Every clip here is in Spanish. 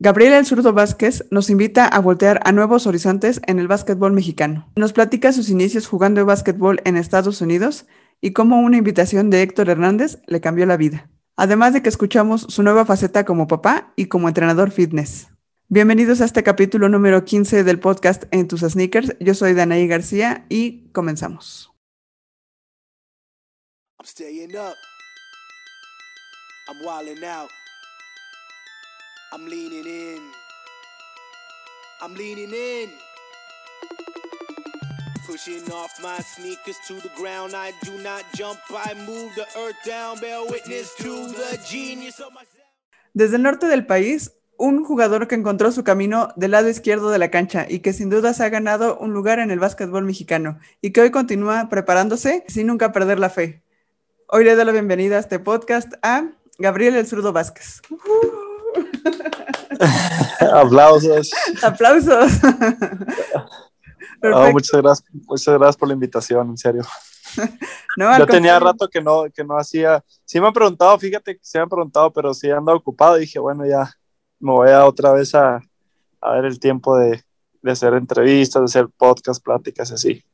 Gabriel El Zurdo Vázquez nos invita a voltear a nuevos horizontes en el básquetbol mexicano. Nos platica sus inicios jugando básquetbol en Estados Unidos y cómo una invitación de Héctor Hernández le cambió la vida. Además de que escuchamos su nueva faceta como papá y como entrenador fitness. Bienvenidos a este capítulo número 15 del podcast En tus sneakers. Yo soy Danaí García y comenzamos. I'm leaning in. I'm leaning in. Pushing off my sneakers to the ground. I do not jump, I move the earth down. Bear witness to the genius of myself. Desde el norte del país, un jugador que encontró su camino del lado izquierdo de la cancha y que sin duda se ha ganado un lugar en el básquetbol mexicano y que hoy continúa preparándose sin nunca perder la fe. Hoy le doy la bienvenida a este podcast a Gabriel El Zurdo Vázquez. Aplausos. Aplausos. muchas gracias, muchas gracias por la invitación, en serio. Yo tenía rato que no, que no hacía. Sí me han preguntado, fíjate que se me han preguntado, pero sí ando ocupado. Y dije, bueno, ya me voy a otra vez a, a ver el tiempo de, de, hacer entrevistas, de hacer podcast, pláticas, así.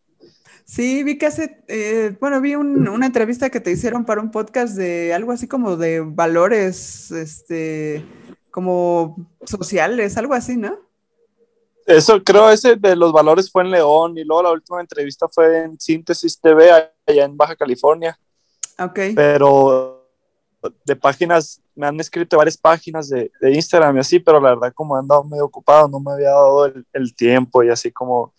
Sí, vi que hace, eh, bueno, vi una entrevista que te hicieron para un podcast de algo así como de valores, este, como sociales, algo así, ¿no? Eso creo, ese de los valores fue en León y luego la última entrevista fue en Síntesis TV allá en Baja California. Ok. Pero de páginas, me han escrito varias páginas de, de Instagram y así, pero la verdad como he andado medio ocupado, no me había dado el, el tiempo y así como,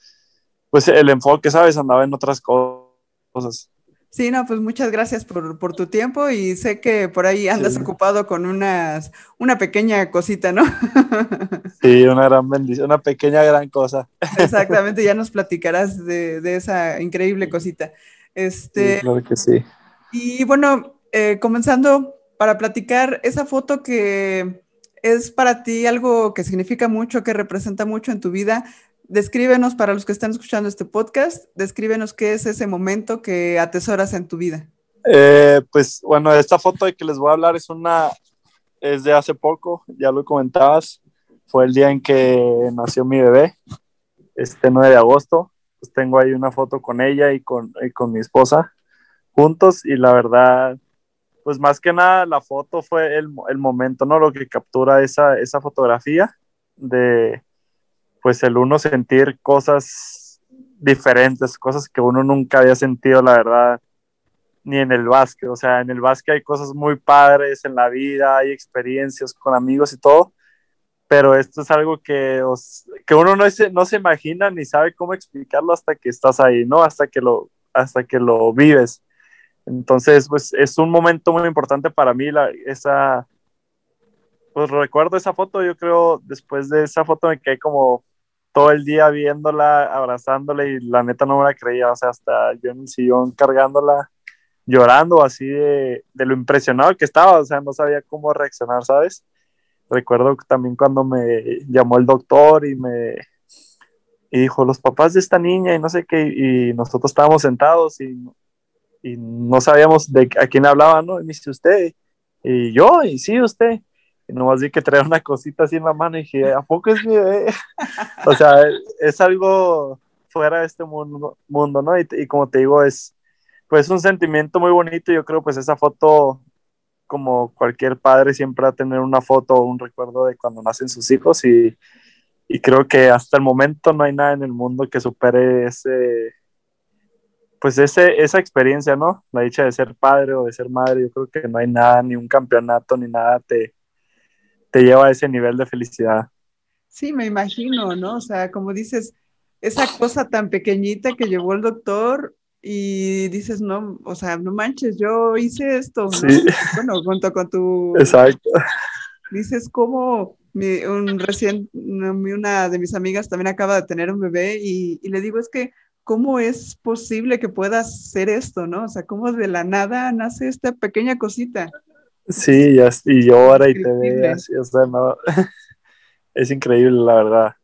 pues el enfoque, ¿sabes? Andaba en otras cosas. Sí, no, pues muchas gracias por, por, tu tiempo y sé que por ahí andas ocupado con unas, una pequeña cosita, ¿no? Sí, una gran bendición, una pequeña gran cosa. Exactamente, ya nos platicarás de, de esa increíble cosita. Este, sí, claro que sí. Y bueno, eh, comenzando para platicar esa foto que es para ti algo que significa mucho, que representa mucho en tu vida, descríbenos para los que están escuchando este podcast, descríbenos qué es ese momento que atesoras en tu vida. Eh, pues bueno, esta foto de que les voy a hablar es una, es de hace poco, ya lo comentabas, fue el día en que nació mi bebé, este 9 de agosto, pues tengo ahí una foto con ella y con, y con mi esposa juntos y la verdad, pues más que nada la foto fue el, el momento, ¿no? Lo que captura esa, esa fotografía de, pues el uno sentir cosas diferentes, cosas que uno nunca había sentido, la verdad, ni en el básquet. O sea, en el básquet hay cosas muy padres en la vida, hay experiencias con amigos y todo, pero esto es algo que, que uno no se, no se imagina ni sabe cómo explicarlo hasta que estás ahí, ¿no? Hasta que lo, hasta que lo vives. Entonces, pues es un momento muy importante para mí, la, esa, pues recuerdo esa foto, yo creo, después de esa foto me quedé como todo el día viéndola, abrazándola y la neta no me la creía, o sea, hasta yo en el sillón cargándola, llorando así de, de, lo impresionado que estaba, o sea, no sabía cómo reaccionar, ¿sabes? Recuerdo también cuando me llamó el doctor y me y dijo, los papás de esta niña y no sé qué, y nosotros estábamos sentados y, y no sabíamos de a quién hablaba, ¿no? Y me dice usted, y yo, y sí, usted. Nomás vi que traía una cosita así en la mano y dije, ¿a poco es bebé? o sea, es algo fuera de este mundo, mundo ¿no? Y, y, como te digo, es pues un sentimiento muy bonito. Yo creo pues esa foto, como cualquier padre, siempre va a tener una foto o un recuerdo de cuando nacen sus hijos y, y creo que hasta el momento no hay nada en el mundo que supere ese, pues ese, esa experiencia, ¿no? La dicha de ser padre o de ser madre, yo creo que no hay nada, ni un campeonato, ni nada te, te lleva a ese nivel de felicidad. Sí, me imagino, ¿no? O sea, como dices, esa cosa tan pequeñita que llevó el doctor y dices, no, o sea, no manches, yo hice esto, ¿no? Sí. Bueno, junto con tu... Exacto. Dices, como mi, un recién, una de mis amigas también acaba de tener un bebé y, y le digo, es que, ¿cómo es posible que puedas hacer esto, no? O sea, ¿cómo de la nada nace esta pequeña cosita? Sí, y llora y te ve así, o sea, no, es increíble, la verdad.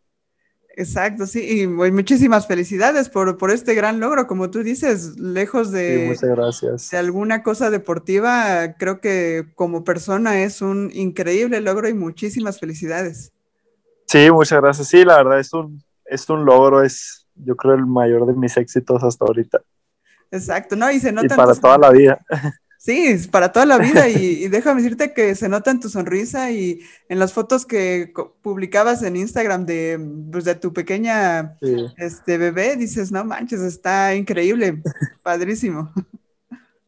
Exacto, sí, y muchísimas felicidades por, por este gran logro, como tú dices, lejos de, sí, gracias. de alguna cosa deportiva, creo que como persona es un increíble logro y muchísimas felicidades. Sí, muchas gracias. Sí, la verdad es un, es un logro, es yo creo el mayor de mis éxitos hasta ahorita. Exacto, ¿no? Y se nota. Y para toda la vida. Sí, para toda la vida y, déjame decirte que se nota en tu sonrisa y en las fotos que publicabas en Instagram de, pues, de tu pequeña este, bebé, dices, no manches, está increíble, padrísimo.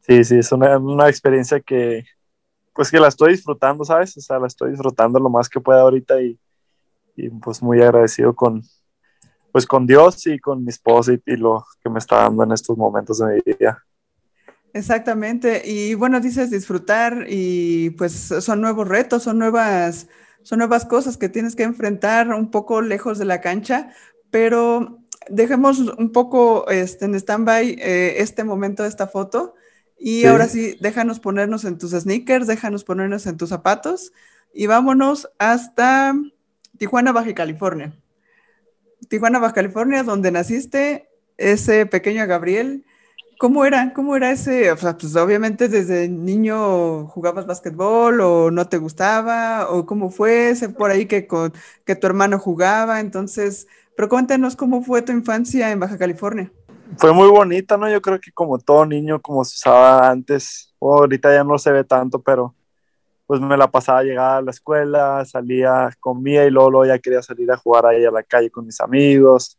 Sí, sí, es una, una, experiencia que, pues que la estoy disfrutando, ¿sabes? O sea, la estoy disfrutando lo más que pueda ahorita y, y pues muy agradecido con, pues con Dios y con mi esposa y, y lo que me está dando en estos momentos de mi vida. Exactamente. Y bueno, dices disfrutar y pues son nuevos retos, son nuevas, son nuevas cosas que tienes que enfrentar un poco lejos de la cancha, pero dejemos un poco este, en stand-by eh, este momento, esta foto. Y ahora sí, déjanos ponernos en tus sneakers, déjanos ponernos en tus zapatos y vámonos hasta Tijuana, Baja California. Tijuana, Baja California, donde naciste, ese pequeño Gabriel ¿Cómo era? ¿Cómo era ese? O sea, pues obviamente desde niño jugabas básquetbol o no te gustaba o cómo fue ese por ahí que, con, que tu hermano jugaba. Entonces, pero cuéntanos cómo fue tu infancia en Baja California. Fue muy bonita, ¿no? Yo creo que como todo niño, como se usaba antes, ahorita ya no se ve tanto, pero pues me la pasaba llegada a la escuela, salía, comía y luego, luego ya quería salir a jugar ahí a la calle con mis amigos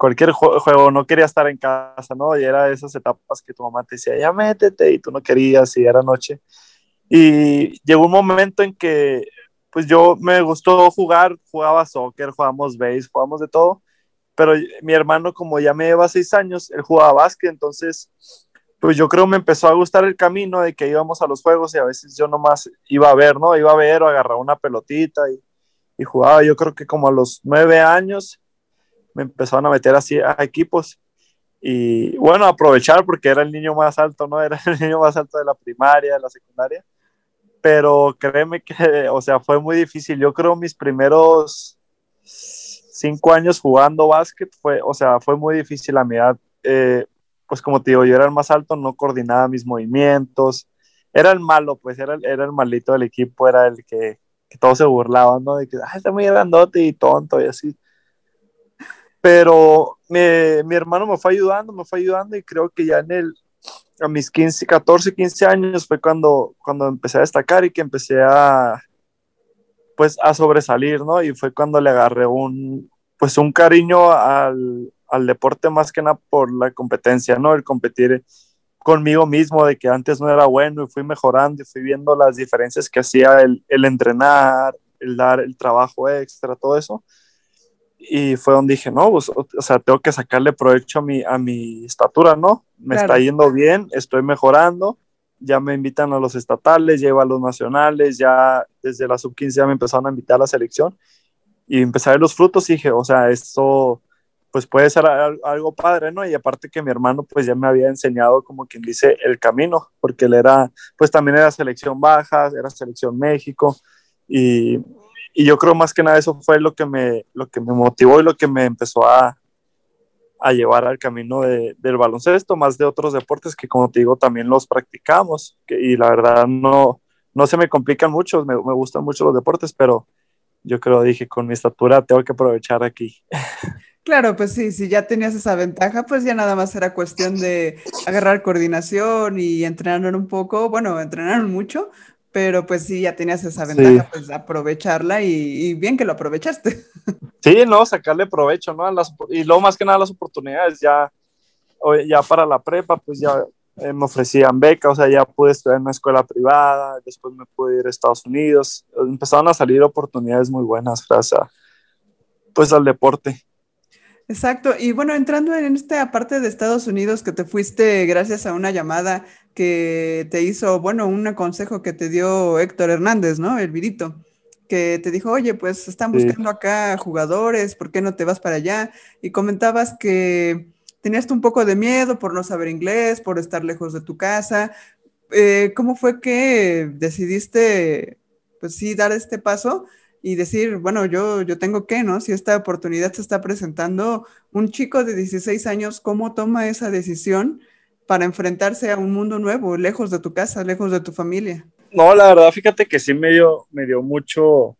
cualquier juego, no quería estar en casa, ¿no? Y era de esas etapas que tu mamá te decía, ya métete, y tú no querías, y era noche. Y llegó un momento en que, pues yo me gustó jugar, jugaba soccer, jugábamos base, jugábamos de todo, pero mi hermano, como ya me lleva seis años, él jugaba básquet, entonces, pues yo creo me empezó a gustar el camino de que íbamos a los juegos y a veces yo nomás iba a ver, ¿no? Iba a ver o agarraba una pelotita y, y jugaba. Yo creo que como a los nueve años me empezaron a meter así a equipos y bueno, aprovechar porque era el niño más alto, ¿no? Era el niño más alto de la primaria, de la secundaria, pero créeme que, o sea, fue muy difícil. Yo creo mis primeros cinco años jugando básquet fue, o sea, fue muy difícil a mi edad. Eh, pues como te digo, yo era el más alto, no coordinaba mis movimientos, era el malo, pues era, era el malito del equipo, era el que, que todos se burlaban, ¿no? De que, ah, está muy grandote y tonto y así pero mi hermano me fue ayudando, me fue ayudando y creo que ya en el, a mis 15, 14, 15 años fue cuando, cuando empecé a destacar y que empecé a, pues, a sobresalir, ¿no? Y fue cuando le agarré un, pues, un cariño al, al deporte más que nada por la competencia, ¿no? El competir conmigo mismo, de que antes no era bueno y fui mejorando y fui viendo las diferencias que hacía el, el entrenar, el dar el trabajo extra, todo eso y fue donde dije, no, pues, o sea, tengo que sacarle provecho a mi, a mi estatura, ¿no? Me está yendo bien, estoy mejorando, ya me invitan a los estatales, llevo a los nacionales, ya desde la sub-15 ya me empezaron a invitar a la selección y empecé a ver los frutos y dije, o sea, esto pues puede ser algo padre, ¿no? Y aparte que mi hermano pues ya me había enseñado como quien dice el camino, porque él era, pues también era selección baja, era selección México y y yo creo más que nada eso fue lo que me, lo que me motivó y lo que me empezó a, a llevar al camino de, del baloncesto, más de otros deportes que como te digo también los practicamos y la verdad no, no se me complican mucho, me, me gustan mucho los deportes, pero yo creo, dije, con mi estatura tengo que aprovechar aquí. Claro, pues sí, si ya tenías esa ventaja, pues ya nada más era cuestión de agarrar coordinación y entrenar un poco, bueno, entrenar mucho, pero pues sí, ya tenías esa ventaja, pues aprovecharla y, bien que lo aprovechaste. Sí, no, sacarle provecho, ¿no? y luego más que nada las oportunidades, ya, ya para la prepa, pues ya eh, me ofrecían beca, o sea, ya pude estudiar en una escuela privada, después me pude ir a Estados Unidos, empezaron a salir oportunidades muy buenas gracias pues al deporte. Exacto. Y bueno, entrando en esta parte de Estados Unidos que te fuiste gracias a una llamada que te hizo, bueno, un consejo que te dio Héctor Hernández, ¿no? El virito, que te dijo, oye, pues están buscando acá jugadores, ¿por qué no te vas para allá? Y comentabas que tenías un poco de miedo por no saber inglés, por estar lejos de tu casa. Eh, ¿Cómo fue que decidiste, pues sí, dar este paso? y decir, bueno, yo, yo tengo que, ¿no? Si esta oportunidad se está presentando, un chico de 16 años, ¿cómo toma esa decisión para enfrentarse a un mundo nuevo, lejos de tu casa, lejos de tu familia? No, la verdad, fíjate que sí me dio, me dio mucho,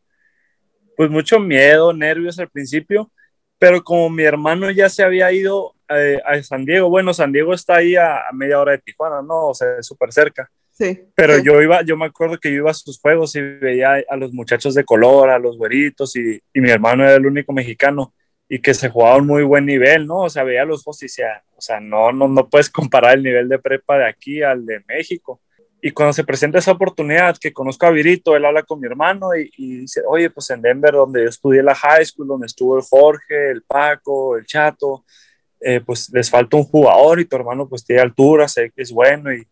pues mucho miedo, nervios al principio, pero como mi hermano ya se había ido eh, a San Diego, bueno, San Diego está ahí a, media hora de Tijuana, ¿no? O sea, súper cerca. Sí. Pero yo iba, yo me acuerdo que yo iba a sus juegos y veía a los muchachos de color, a los güeritos, y, y mi hermano era el único mexicano y que se jugaba a un muy buen nivel, ¿no? O sea, veía los juegos y decía, o sea, no, no, no puedes comparar el nivel de prepa de aquí al de México. Y cuando se presenta esa oportunidad, que conozco a Virito, él habla con mi hermano y, dice, oye, pues en Denver, donde yo estudié la high school, donde estuvo el Jorge, el Paco, el Chato, eh, pues les falta un jugador y tu hermano pues tiene altura, sé que es bueno. Y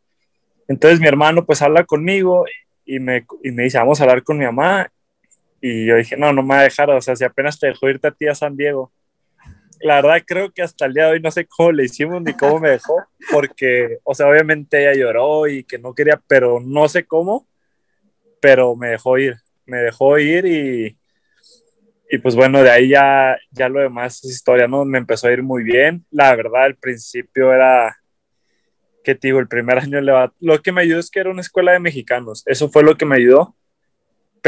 entonces mi hermano pues habla conmigo y me, y me dice, vamos a hablar con mi mamá. Y yo dije, no, no me va a dejar, o sea, si apenas te dejó irte a ti San Diego la verdad creo que hasta el día de hoy no sé cómo le hicimos ni cómo me dejó, porque, o sea, obviamente ella lloró y que no quería, pero no sé cómo, pero me dejó ir, me dejó ir y, y pues bueno, de ahí ya, ya lo demás es historia, ¿no? Me empezó a ir muy bien, la verdad, al principio era, que te digo, el primer año le va, lo que me ayudó es que era una escuela de mexicanos, eso fue lo que me ayudó,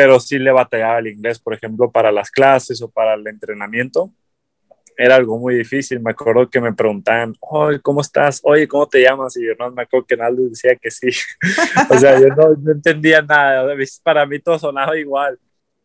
pero sí le batallaba el inglés, por ejemplo, para las clases o para el entrenamiento era algo muy difícil. Me acuerdo que me preguntaban, oye, ¿cómo estás? Oye, ¿cómo te llamas? Y yo no me acuerdo que Naldo decía que sí. o sea, yo no, entendía nada. Para mí todo sonaba igual.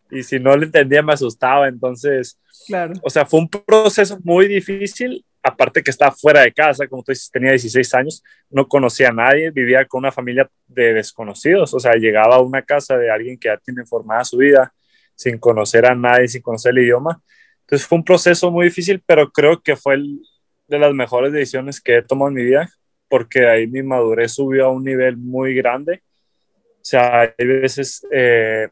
Y si no lo entendía, me asustaba. Entonces, claro. o sea, fue un proceso muy difícil. Aparte que estaba fuera de casa, como tú dices, tenía 16 años, no conocía a nadie, vivía con una familia de desconocidos. O sea, llegaba a una casa de alguien que ya tiene formada su vida, sin conocer a nadie, sin conocer el idioma entonces fue un proceso muy difícil, pero creo que fue de las mejores decisiones que he tomado en mi vida, porque ahí mi madurez subió a un nivel muy grande. O sea, hay veces eh,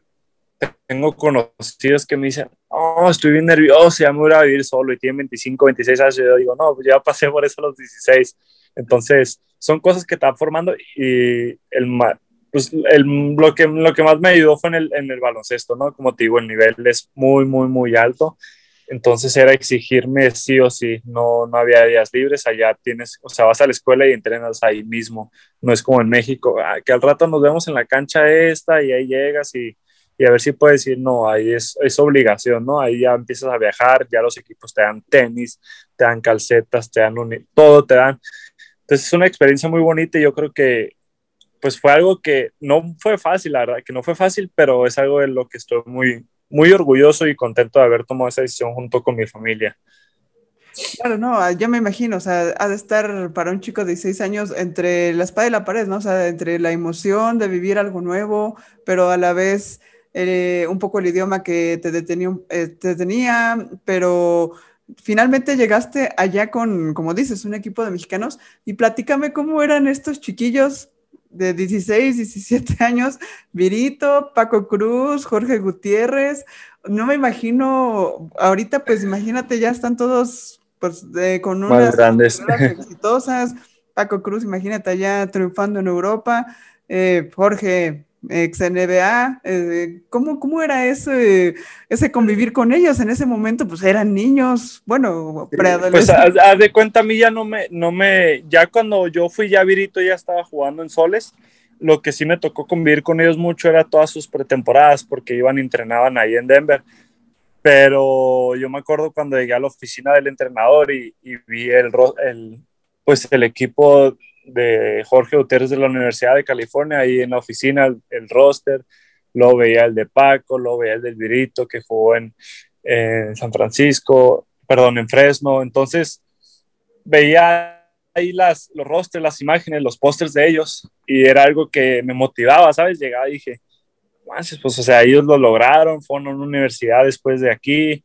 tengo conocidos que me dicen, oh, estoy bien nervioso, ya me voy a vivir solo y tienen 25, 26 años. Yo digo, no, pues ya pasé por eso a los 16. Entonces, son cosas que están formando y el, pues el, lo, que, lo que más me ayudó fue en el, en el baloncesto, ¿no? Como te digo, el nivel es muy, muy, muy alto entonces era exigirme sí o sí, no, no había días libres, allá tienes, o sea, vas a la escuela y entrenas ahí mismo, no es como en México, ah, que al rato nos vemos en la cancha esta y ahí llegas y, y a ver si puedes decir, no, ahí es, es, obligación, ¿no? Ahí ya empiezas a viajar, ya los equipos te dan tenis, te dan calcetas, te dan todo, te dan. Entonces es una experiencia muy bonita y yo creo que pues fue algo que no fue fácil, la verdad, que no fue fácil, pero es algo de lo que estoy muy, muy orgulloso y contento de haber tomado esa decisión junto con mi familia. Claro, no, ah, yo me imagino, o sea, ha de estar para un chico de 16 años entre la espada y la pared, ¿no? O sea, entre la emoción de vivir algo nuevo, pero a la vez eh, un poco el idioma que te detenía, eh, te detenía, pero finalmente llegaste allá con, como dices, un equipo de mexicanos y platícame cómo eran estos chiquillos de 16, 17 años, Virito, Paco Cruz, Jorge Gutiérrez. No me imagino, ahorita pues imagínate, ya están todos pues, con unas grandes exitosas. Paco Cruz, imagínate allá triunfando en Europa. Eh, Jorge, ex NBA, eh, ¿cómo, ¿cómo, era ese, ese convivir con ellos en ese momento? Pues eran niños, bueno, preadolescentes. Pues haz de cuenta, a mí ya no me, no me, ya cuando yo fui ya virito ya estaba jugando en Soles, lo que sí me tocó convivir con ellos mucho era todas sus pretemporadas, porque iban y entrenaban ahí en Denver, pero yo me acuerdo cuando llegué a la oficina del entrenador y, y vi el, el, pues el equipo de Jorge Gutiérrez de la Universidad de California, ahí en la oficina, el, roster, lo veía el de Paco, lo veía el del Virito, que jugó en, San Francisco, perdón, en Fresno, entonces veía ahí las, los rosters, las imágenes, los pósters de ellos, y era algo que me motivaba, ¿sabes? Llegaba y dije, pues, o sea, ellos lo lograron, fueron a una universidad después de aquí,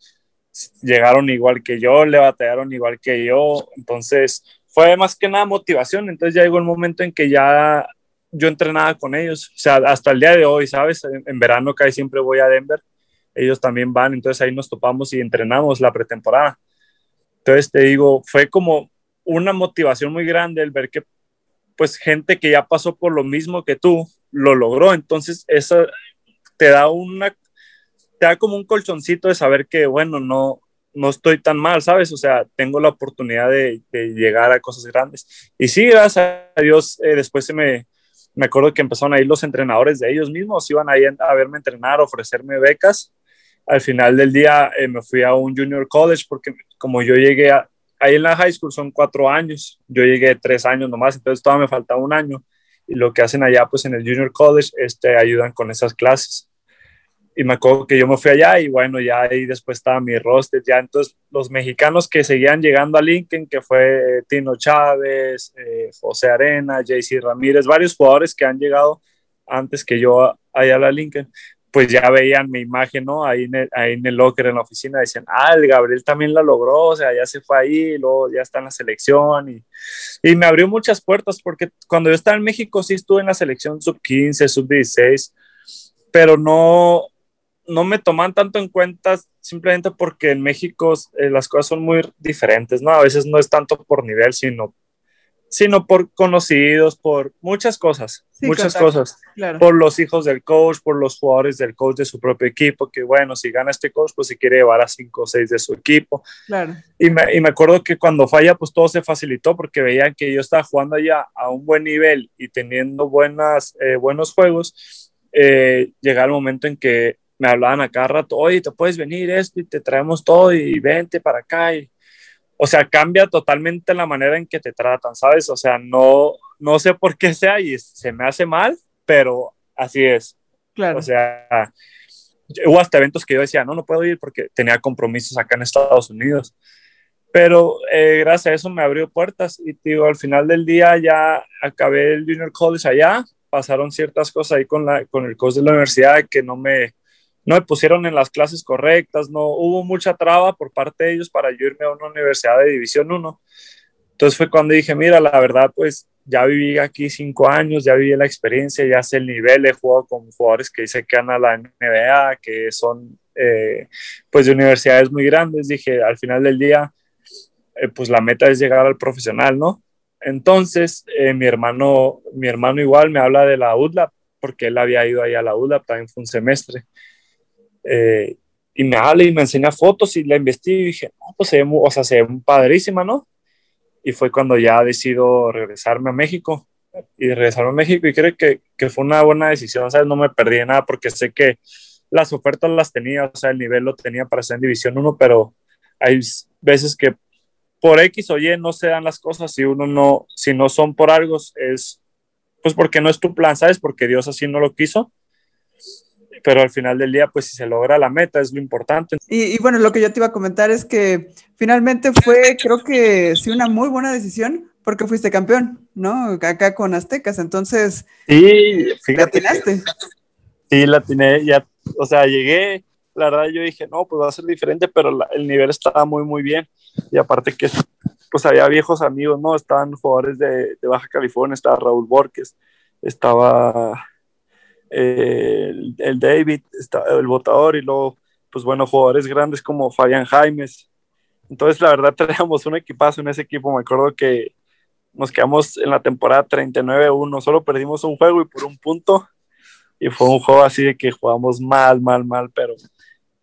llegaron igual que yo, le batallaron igual que yo, entonces fue más que nada motivación. Entonces ya llegó el momento en que ya yo entrenaba con ellos, o sea, hasta el día de hoy, ¿sabes? En, verano casi siempre voy a Denver, ellos también van, entonces ahí nos topamos y entrenamos la pretemporada. Entonces te digo, fue como una motivación muy grande el ver que pues gente que ya pasó por lo mismo que tú lo logró, entonces eso te da una te da como un colchoncito de saber que bueno, no no estoy tan mal, ¿sabes? O sea, tengo la oportunidad de, llegar a cosas grandes. Y sí, gracias a Dios, eh, después se me, me acuerdo que empezaron a ir los entrenadores de ellos mismos, iban ahí a verme entrenar, ofrecerme becas. al final del día eh, me fui a un junior college porque como yo llegué a, ahí en la high school son cuatro años, yo llegué tres años nomás, entonces todavía me faltaba un año y lo que hacen allá pues en el junior college este, ayudan con esas clases. Y me acuerdo que yo me fui allá y bueno, ya ahí después estaba mi roster, ya entonces los mexicanos que seguían llegando a Lincoln, que fue eh, Tino Chávez, eh, José Arena, JC Ramírez, varios jugadores que han llegado antes que yo allá a la Lincoln, pues ya veían mi imagen, ¿no? Ahí en, el, ahí en el locker, en la oficina, dicen, ah, el Gabriel también la logró, o sea, ya se fue ahí, luego ya está en la selección y, y me abrió muchas puertas porque cuando yo estaba en México sí estuve en la selección sub-15, sub-16, pero no, no me toman tanto en cuenta simplemente porque en México eh, las cosas son muy diferentes, ¿no? A veces no es tanto por nivel, sino sino por conocidos, por muchas cosas, muchas cosas. Por los hijos del coach, por los jugadores del coach de su propio equipo, que bueno, si gana este coach, pues si quiere llevar a cinco o seis de su equipo. Claro. Y me, y me acuerdo que cuando falla, pues todo se facilitó porque veían que yo estaba jugando allá a un buen nivel y teniendo buenas, eh, buenos juegos. Eh, llegaba el momento en que me hablaban a cada rato, oye, te puedes venir esto y te traemos todo y vente para acá. Y, o sea, cambia totalmente la manera en que te tratan, ¿sabes? O sea, no, no sé por qué sea y se me hace mal, pero así es. Claro. O sea, hubo hasta eventos que yo decía, no, no puedo ir porque tenía compromisos acá en Estados Unidos. Pero eh, gracias a eso me abrió puertas y digo, al final del día ya acabé el Junior College allá, pasaron ciertas cosas ahí con, la, con el coach de la universidad que no me, no me pusieron en las clases correctas, no hubo mucha traba por parte de ellos para yo irme a una universidad de División 1. Entonces fue cuando dije, mira, la verdad, pues ya viví aquí cinco años, ya viví la experiencia, ya sé el nivel, he jugado con jugadores que dicen que van a la NBA, que son eh, pues de universidades muy grandes. Dije, al final del día, eh, pues la meta es llegar al profesional, ¿no? Entonces, eh, mi, hermano, mi hermano igual me habla de la UDLAP, porque él había ido ahí a la UDLAP, también fue un semestre. Eh, y me habla y me enseña fotos y la investigué y dije, no, pues se ve, o sea, se ve padrísima, ¿no? Y fue cuando ya decido regresarme a México y regresarme a México y creo que, que fue una buena decisión, ¿sabes? No me perdí nada porque sé que las ofertas las tenía, o sea, el nivel lo tenía para ser en División 1, pero hay veces que por X o Y no se dan las cosas si uno no, si no son por algo, es pues porque no es tu plan, ¿sabes? Porque Dios así no lo quiso pero al final del día, pues si se logra la meta es lo importante. Y, bueno, lo que yo te iba a comentar es que finalmente fue, creo que sí, una muy buena decisión porque fuiste campeón, ¿no? Acá con Aztecas, entonces... Sí, fíjate. ¿La sí, la tiene, ya, o sea, llegué, la verdad yo dije, no, pues va a ser diferente, pero el nivel estaba muy, muy bien. Y aparte que, pues había viejos amigos, ¿no? Estaban jugadores de, de Baja California, estaba Raúl Borges, estaba el, David, el votador y luego, pues bueno, jugadores grandes como Fabián Jaimes. Entonces, la verdad, teníamos un equipazo en ese equipo. Me acuerdo que nos quedamos en la temporada 39-1, solo perdimos un juego y por un punto. Y fue un juego así de que jugamos mal, mal, mal, pero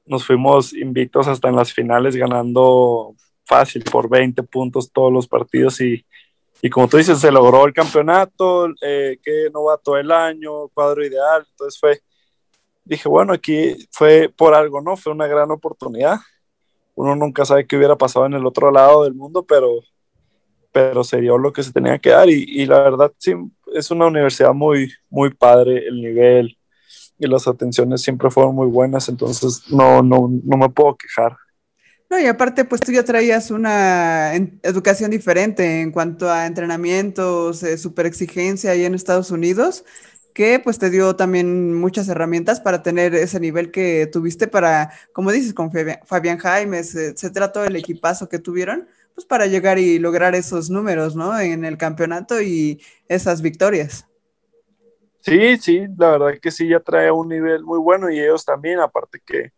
nos fuimos invictos hasta en las finales ganando fácil por 20 puntos todos los partidos y y como tú dices, se logró el campeonato, eh, que todo el año, cuadro ideal. Entonces fue, dije, bueno, aquí fue por algo, ¿no? Fue una gran oportunidad. Uno nunca sabe qué hubiera pasado en el otro lado del mundo, pero, pero se dio lo que se tenía que dar. Y, y la verdad, sí, es una universidad muy, muy padre, el nivel y las atenciones siempre fueron muy buenas, entonces no, no, no me puedo quejar. No, y aparte, pues tú ya traías una educación diferente en cuanto a entrenamientos, eh, super exigencia ahí en Estados Unidos, que pues te dio también muchas herramientas para tener ese nivel que tuviste para, como dices, con Fabián Jaimes, etcétera, todo el equipazo que tuvieron, pues para llegar y lograr esos números, ¿no? En el campeonato y esas victorias. Sí, sí, la verdad que sí, ya trae un nivel muy bueno y ellos también, aparte que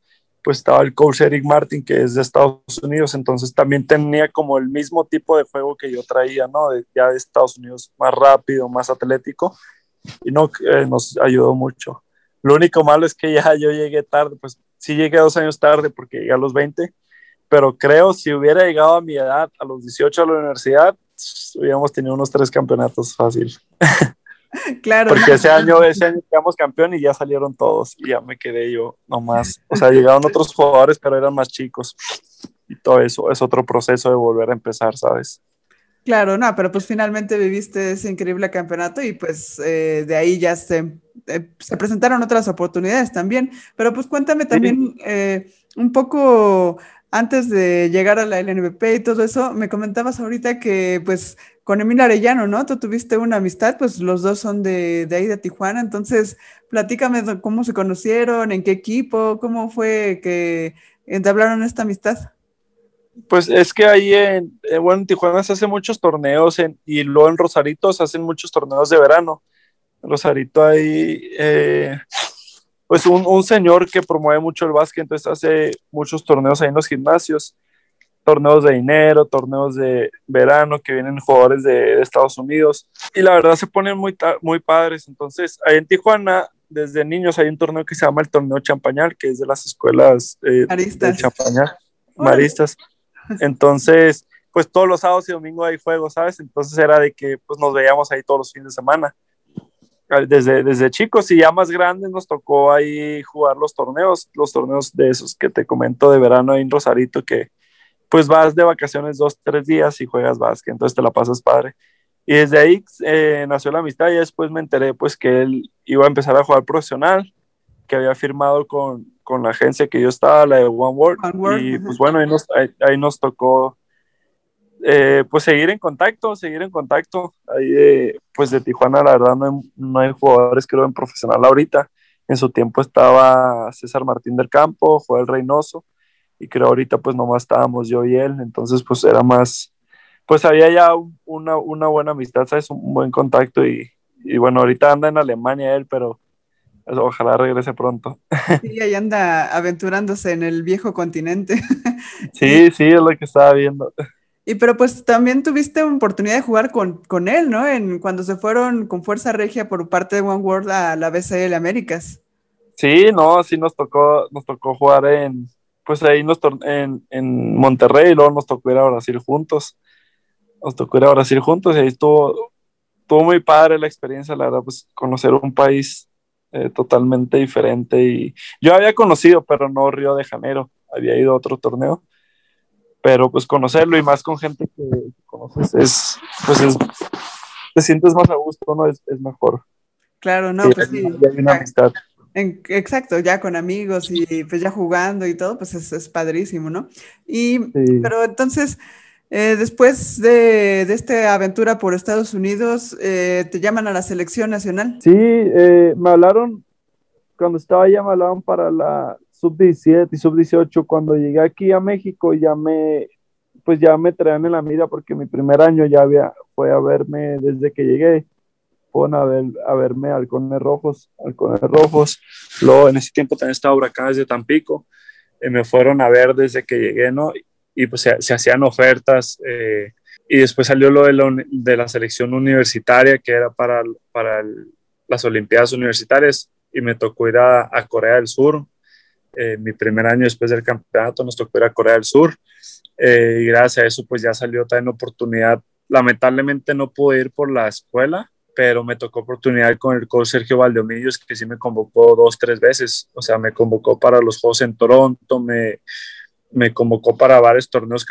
pues estaba el coach Eric Martin, que es de Estados Unidos, entonces también tenía como el mismo tipo de juego que yo traía, ¿no? ya de Estados Unidos, más rápido, más atlético, y no, eh, nos ayudó mucho. Lo único malo es que ya yo llegué tarde, pues sí llegué dos años tarde porque llegué a los 20, pero creo si hubiera llegado a mi edad, a los 18 a la universidad, hubiéramos tenido unos tres campeonatos fácil. Claro. Porque ese año, ese año quedamos campeón y ya salieron todos y ya me quedé yo nomás. O sea, llegaron otros jugadores, pero eran más chicos. Y todo eso es otro proceso de volver a empezar, ¿sabes? Claro, no, pero pues finalmente viviste ese increíble campeonato y pues eh, de ahí ya se, eh, se, presentaron otras oportunidades también. Pero pues cuéntame también eh, un poco antes de llegar a la LNBP y todo eso, me comentabas ahorita que pues con Emil Arellano, ¿no? Tú tuviste una amistad, pues los dos son de, de ahí de Tijuana, entonces platícame cómo se conocieron, en qué equipo, cómo fue que entablaron esta amistad. Pues es que ahí en, eh, bueno, en Tijuana se hacen muchos torneos y luego en Rosarito se hacen muchos torneos de verano. Rosarito hay eh, pues un, señor que promueve mucho el básquet, entonces hace muchos torneos ahí en los gimnasios, torneos de dinero, torneos de verano que vienen jugadores de, Estados Unidos y la verdad se ponen muy, muy padres. Entonces ahí en Tijuana desde niños hay un torneo que se llama el torneo Champañal, que es de las escuelas eh, de Champañal, maristas. Entonces, pues todos los sábados y domingos hay juegos, ¿sabes? Entonces era de que pues nos veíamos ahí todos los fines de semana. Desde, desde chicos y ya más grandes nos tocó ahí jugar los torneos, los torneos de esos que te comento de verano ahí en Rosarito, que pues vas de vacaciones dos, tres días y juegas básquet, entonces te la pasas padre. Y desde ahí eh, nació la amistad y después me enteré pues que él iba a empezar a jugar profesional, que había firmado con, con la agencia que yo estaba, la de One World, y pues bueno, ahí nos, ahí, nos tocó eh, pues seguir en contacto, seguir en contacto. Ahí pues de Tijuana la verdad no hay, no hay jugadores creo en profesional ahorita. En su tiempo estaba César Martín del Campo, Joel Reynoso, y creo ahorita pues nomás estábamos yo y él, entonces pues era más, pues había ya una, una buena amistad, ¿sabes? Un buen contacto y, y bueno, ahorita anda en Alemania él, pero Ojalá regrese pronto. Sí, ahí anda aventurándose en el viejo continente. Sí, sí, es lo que estaba viendo. Y pero pues también tuviste oportunidad de jugar con, con él, ¿no? En, cuando se fueron con Fuerza Regia por parte de One World a la BCL Américas. Sí, no, sí nos tocó, nos tocó jugar en, pues ahí nos en, en Monterrey, y luego nos tocó ir a Brasil juntos. Nos tocó ir a Brasil juntos y ahí estuvo, estuvo muy padre la experiencia, la verdad, pues conocer un país eh, totalmente diferente. Y yo había conocido, pero no Río de Janeiro, había ido a otro torneo, pero pues conocerlo y más con gente que conoces es, pues es, te sientes más a gusto, ¿no? Es, es mejor. Claro, no, pues sí. exacto, ya con amigos y pues ya jugando y todo, pues es, es padrísimo, ¿no? Y, pero entonces, eh, después de, de, esta aventura por Estados Unidos, eh, ¿te llaman a la selección nacional? Sí, eh, me hablaron, cuando estaba allá me hablaron para la sub-17 y sub-18. Cuando llegué aquí a México ya me, pues ya me traían en la mira porque mi primer año ya había, fue a verme desde que llegué. Fueron a, ver, a verme halcones rojos, halcones rojos. Luego en ese tiempo también estaba huracanes de Tampico. me fueron a ver desde que llegué, ¿no? y pues se, hacían ofertas eh, y después salió lo de la, de la, selección universitaria que era para, para las Olimpiadas Universitarias y me tocó ir a, Corea del Sur. Eh, mi primer año después del campeonato nos tocó ir a Corea del Sur eh, y gracias a eso pues ya salió también oportunidad. Lamentablemente no pude ir por la escuela, pero me tocó oportunidad con el coach Sergio Valdeomillos, que sí me convocó dos, tres veces. O sea, me convocó para los Juegos en Toronto, me, me convocó para varios torneos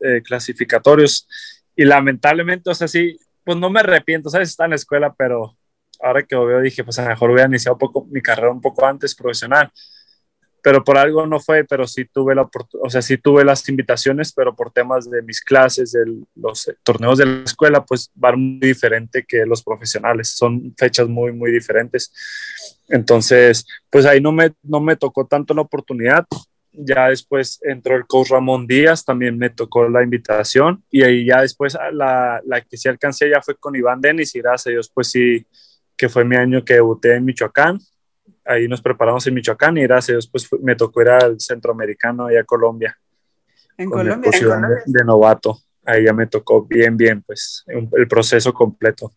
eh, clasificatorios y lamentablemente, o sea, sí, pues no me arrepiento, ¿sabes? Está en la escuela, pero ahora que lo veo dije, pues a lo mejor hubiera iniciado poco, mi carrera un poco antes profesional, pero por algo no fue, pero sí tuve la o sea, sí tuve las invitaciones, pero por temas de mis clases, de los torneos de la escuela, pues van muy diferente que los profesionales, son fechas muy, muy diferentes. Entonces, pues ahí no me, no me tocó tanto la oportunidad, ya después entró el coach Ramón Díaz, también me tocó la invitación. Y ahí ya después ah, la, la que sí alcancé ya fue con Iván Denis y gracias a Dios pues sí, que fue mi año que debuté en Michoacán, ahí nos preparamos en Michoacán y gracias Dios pues me tocó ir al centroamericano y a Colombia. En Colombia. De, de, novato, ahí ya me tocó bien, bien pues el proceso completo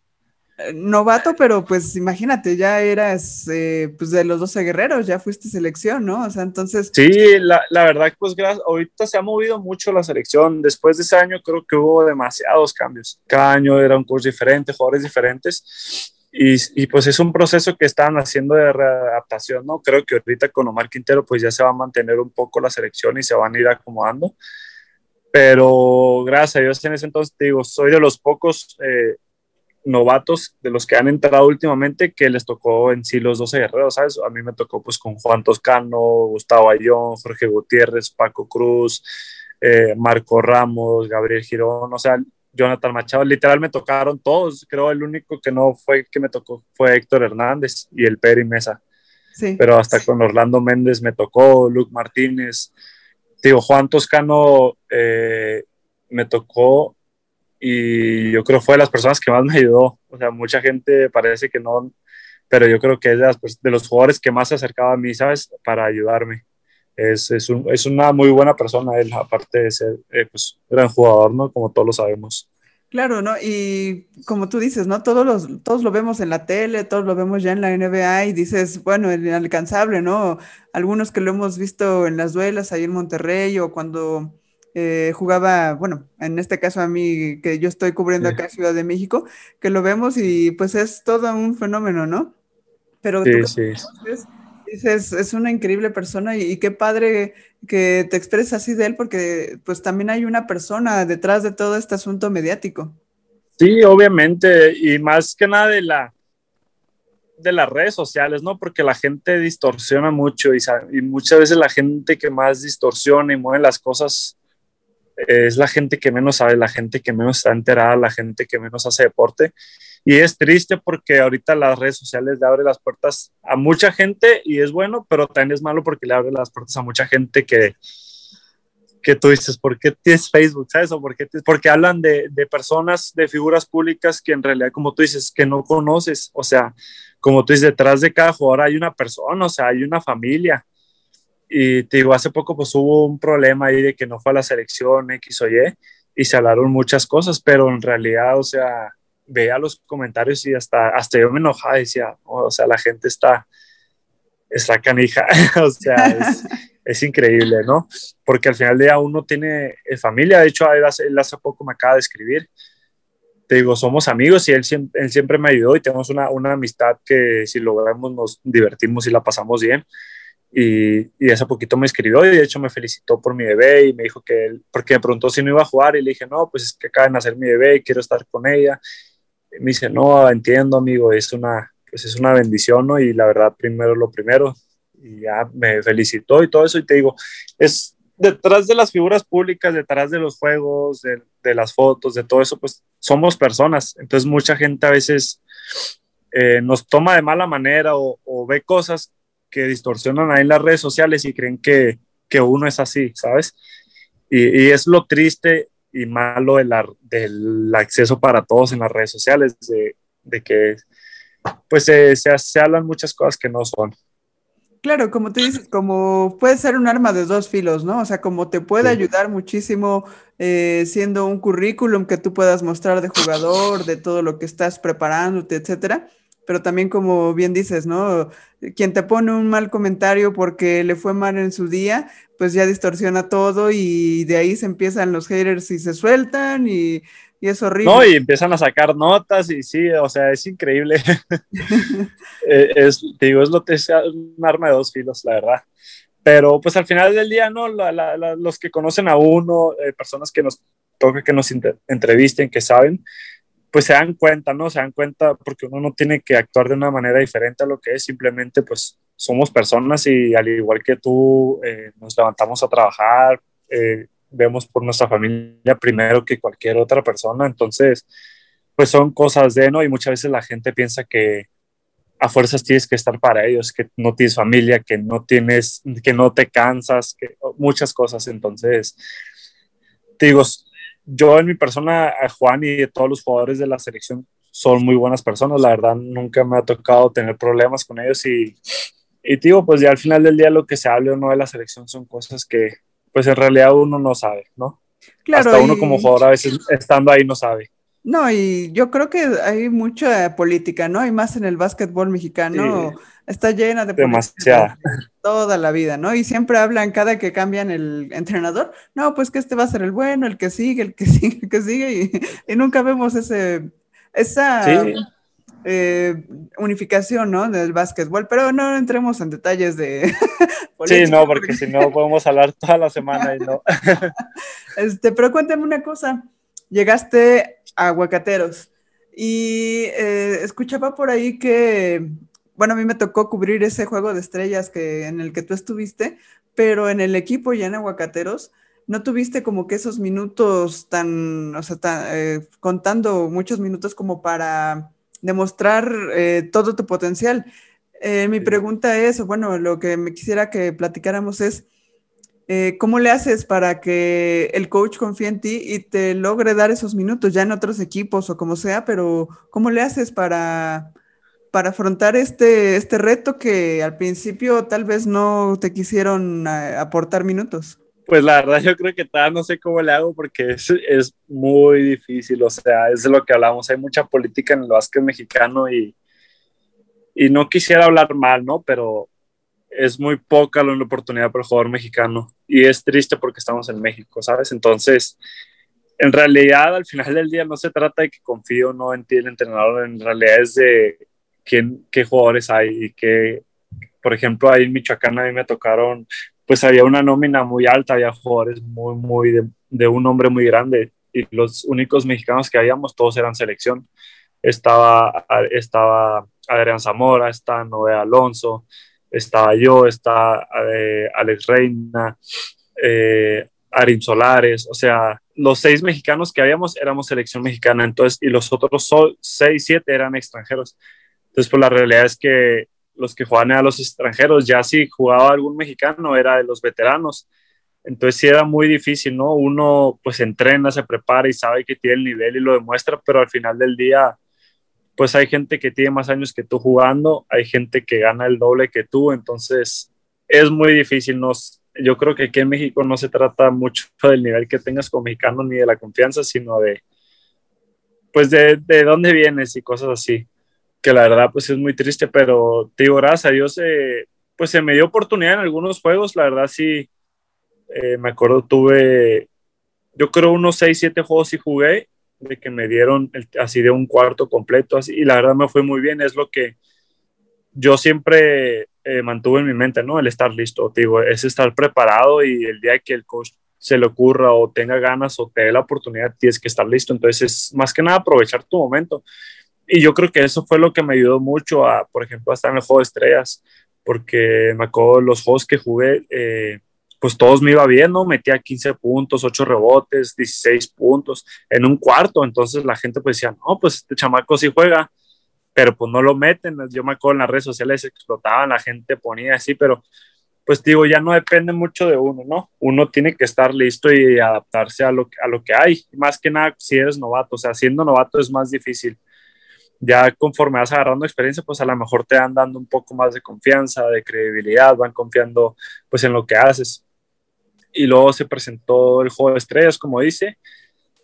novato, pero pues imagínate, ya eras eh, pues de los 12 guerreros, ya fuiste selección, ¿no? O sea, entonces... Sí, la, la verdad, pues gracias, ahorita se ha movido mucho la selección. Después de ese año creo que hubo demasiados cambios. Cada año era un curso diferente, jugadores diferentes. Y, pues es un proceso que están haciendo de readaptación, ¿no? Creo que ahorita con Omar Quintero pues ya se va a mantener un poco la selección y se van a ir acomodando. Pero gracias a Dios en ese entonces te digo, soy de los pocos eh, novatos de los que han entrado últimamente que les tocó en sí los 12 guerreros, ¿sabes? A mí me tocó pues con Juan Toscano, Gustavo Ayón, Jorge Gutiérrez, Paco Cruz, eh, Marco Ramos, Gabriel Girón, o sea, Jonathan Machado, literal me tocaron todos, creo el único que no fue que me tocó fue Héctor Hernández y el Peri Mesa. Sí. Pero hasta con Orlando Méndez me tocó, Luke Martínez, digo, Juan Toscano eh, me tocó y yo creo fue de las personas que más me ayudó. O sea, mucha gente parece que no, pero yo creo que es de, los jugadores que más se acercaba a mí, ¿sabes? Para ayudarme. Es, es, un, es una muy buena persona él, aparte de ser eh, pues, gran jugador, ¿no? Como todos lo sabemos. Claro, ¿no? Y como tú dices, ¿no? Todos, los, todos lo vemos en la tele, todos lo vemos ya en la NBA y dices, bueno, inalcanzable, ¿no? Algunos que lo hemos visto en las duelas ahí en Monterrey o cuando eh, jugaba, bueno, en este caso a mí, que yo estoy cubriendo acá Ciudad de México, que lo vemos y pues es todo un fenómeno, ¿no? Pero sí, sí. Es una increíble persona y, qué padre que te expresas así de él, porque pues también hay una persona detrás de todo este asunto mediático. Sí, obviamente, y más que nada de la de las redes sociales, ¿no? Porque la gente distorsiona mucho y, y muchas veces la gente que más distorsiona y mueve las cosas es la gente que menos sabe, la gente que menos está enterada, la gente que menos hace deporte. Y es triste porque ahorita las redes sociales le abren las puertas a mucha gente y es bueno, pero también es malo porque le abren las puertas a mucha gente que, que tú dices, ¿por qué tienes Facebook? ¿Sabes? ¿O por qué porque hablan de, de, personas, de figuras públicas que en realidad, como tú dices, que no conoces. O sea, como tú dices, detrás de cada jugador hay una persona, o sea, hay una familia. Y te digo, hace poco pues hubo un problema ahí de que no fue a la selección X o Y y se hablaron muchas cosas, pero en realidad, o sea, veía los comentarios y hasta, hasta yo me enojaba y decía, o sea, la gente está, está canija, o sea, es, es, increíble, ¿no? Porque al final del día uno tiene eh, familia, de hecho, él hace, él hace poco me acaba de escribir, te digo, somos amigos y él siempre, él siempre me ayudó y tenemos una, una amistad que si logramos nos divertimos y la pasamos bien. Y, y, hace poquito me escribió y de hecho me felicitó por mi bebé y me dijo que él, porque me preguntó si no iba a jugar y le dije, no, pues es que acaba de nacer mi bebé y quiero estar con ella. Me dice, no, entiendo, amigo, es una, pues es una bendición, ¿no? Y la verdad, primero lo primero. Y ya me felicitó y todo eso. Y te digo, es detrás de las figuras públicas, detrás de los juegos, de, las fotos, de todo eso, pues somos personas. Entonces mucha gente a veces eh, nos toma de mala manera o, ve cosas que distorsionan ahí las redes sociales y creen que, que uno es así, ¿sabes? Y, es lo triste y malo del, del acceso para todos en las redes sociales, de, de que pues se, se, se, hablan muchas cosas que no son. Claro, como tú dices, como puede ser un arma de dos filos, ¿no? O sea, como te puede sí. ayudar muchísimo eh, siendo un currículum que tú puedas mostrar de jugador, de todo lo que estás preparándote, etcétera pero también como bien dices, ¿no? Quien te pone un mal comentario porque le fue mal en su día, pues ya distorsiona todo y de ahí se empiezan los haters y se sueltan y, y es horrible. No, y empiezan a sacar notas y sí, o sea, es increíble. Eh, es, te digo, es, lo, es un arma de dos filos, la verdad. Pero pues al final del día, ¿no? La, la, la, los que conocen a uno, eh, personas que nos toca que nos entrevisten, que saben, pues se dan cuenta, ¿no? Se dan cuenta porque uno no tiene que actuar de una manera diferente a lo que es, simplemente pues somos personas y al igual que tú eh, nos levantamos a trabajar, eh, vemos por nuestra familia primero que cualquier otra persona, entonces pues son cosas de, ¿no? Y muchas veces la gente piensa que a fuerzas tienes que estar para ellos, que no tienes familia, que no tienes, que no te cansas, que muchas cosas, entonces digo, yo en mi persona, Juan y todos los jugadores de la selección son muy buenas personas, la verdad nunca me ha tocado tener problemas con ellos y, y digo, pues ya al final del día lo que se hable o no de la selección son cosas que pues en realidad uno no sabe, ¿no? Claro, Hasta uno y... como jugador a veces estando ahí no sabe. No, y yo creo que hay mucha política, ¿no? Hay más en el básquetbol mexicano. Sí está llena de demasiada toda la vida, ¿no? Y siempre hablan cada que cambian el entrenador, no, pues que este va a ser el bueno, el que sigue, el que sigue, el que sigue, y, y nunca vemos ese, esa, sí. Eh, unificación, ¿no? Del básquetbol, pero no entremos en detalles de... sí, no, porque, si no podemos hablar toda la semana y no. este, pero cuéntame una cosa, llegaste a Aguacateros y eh, escuchaba por ahí que, bueno, a mí me tocó cubrir ese juego de estrellas que, en el que tú estuviste, pero en el equipo ya en Aguacateros, no tuviste como que esos minutos tan, o sea, eh, contando muchos minutos como para demostrar eh, todo tu potencial. Eh, mi pregunta es, bueno, lo que me quisiera que platicáramos es, ¿cómo le haces para que el coach confíe en ti y te logre dar esos minutos ya en otros equipos o como sea, pero ¿cómo le haces para, para afrontar este, este reto que al principio tal vez no te quisieron aportar minutos? Pues la verdad yo creo que todavía no sé cómo le hago porque es, es muy difícil, o sea, es de lo que hablamos, hay mucha política en el básquet mexicano y, y no quisiera hablar mal, ¿no? Pero es muy poca la oportunidad para el jugador mexicano y es triste porque estamos en México, ¿sabes? Entonces, en realidad al final del día no se trata de que confío o no en ti el entrenador, en realidad es de quién, qué jugadores hay y qué, por ejemplo, ahí en Michoacán a mí me tocaron pues había una nómina muy alta, había jugadores muy, muy de, un nombre muy grande y los únicos mexicanos que habíamos todos eran selección. Estaba, estaba Adrián Zamora, está Noé Alonso, estaba yo, está eh, Alex Reina, eh, Arim Solares, o sea, los seis mexicanos que habíamos éramos selección mexicana, entonces, y los otros seis, siete eran extranjeros. Entonces, pues la realidad es que los que jugaban a los extranjeros, ya si jugaba algún mexicano era de los veteranos. Entonces sí era muy difícil, ¿no? Uno pues entrena, se prepara y sabe que tiene el nivel y lo demuestra, pero al final del día pues hay gente que tiene más años que tú jugando, hay gente que gana el doble que tú, entonces es muy difícil. Nos, yo creo que aquí en México no se trata mucho del nivel que tengas como mexicano ni de la confianza, sino de pues de, de dónde vienes y cosas así que la verdad pues es muy triste, pero te digo, gracias a Dios, eh, pues se me dio oportunidad en algunos juegos, la verdad sí, eh, me acuerdo, tuve, yo creo unos 6, 7 juegos y jugué, de que me dieron así de un cuarto completo, así, y la verdad me fue muy bien, es lo que yo siempre eh, mantuve en mi mente, ¿no? El estar listo, te digo, es estar preparado y el día que el coach se le ocurra o tenga ganas o te dé la oportunidad, tienes que estar listo. Entonces, es más que nada aprovechar tu momento y yo creo que eso fue lo que me ayudó mucho a, por ejemplo, a estar en el juego de estrellas, porque me acuerdo los juegos que jugué, eh, pues todos me iba bien, ¿no? Metía 15 puntos, 8 rebotes, 16 puntos en un cuarto, entonces la gente pues decía, no, pues este chamaco sí juega, pero pues no lo meten, yo me acuerdo en las redes sociales explotaban, la gente ponía así, pero pues digo, ya no depende mucho de uno, ¿no? Uno tiene que estar listo y adaptarse a lo, a lo que hay, más que nada si eres novato, o sea, siendo novato es más difícil ya conforme vas agarrando experiencia, pues a lo mejor te van dando un poco más de confianza, de credibilidad, van confiando pues en lo que haces. Y luego se presentó el juego de estrellas, como dice,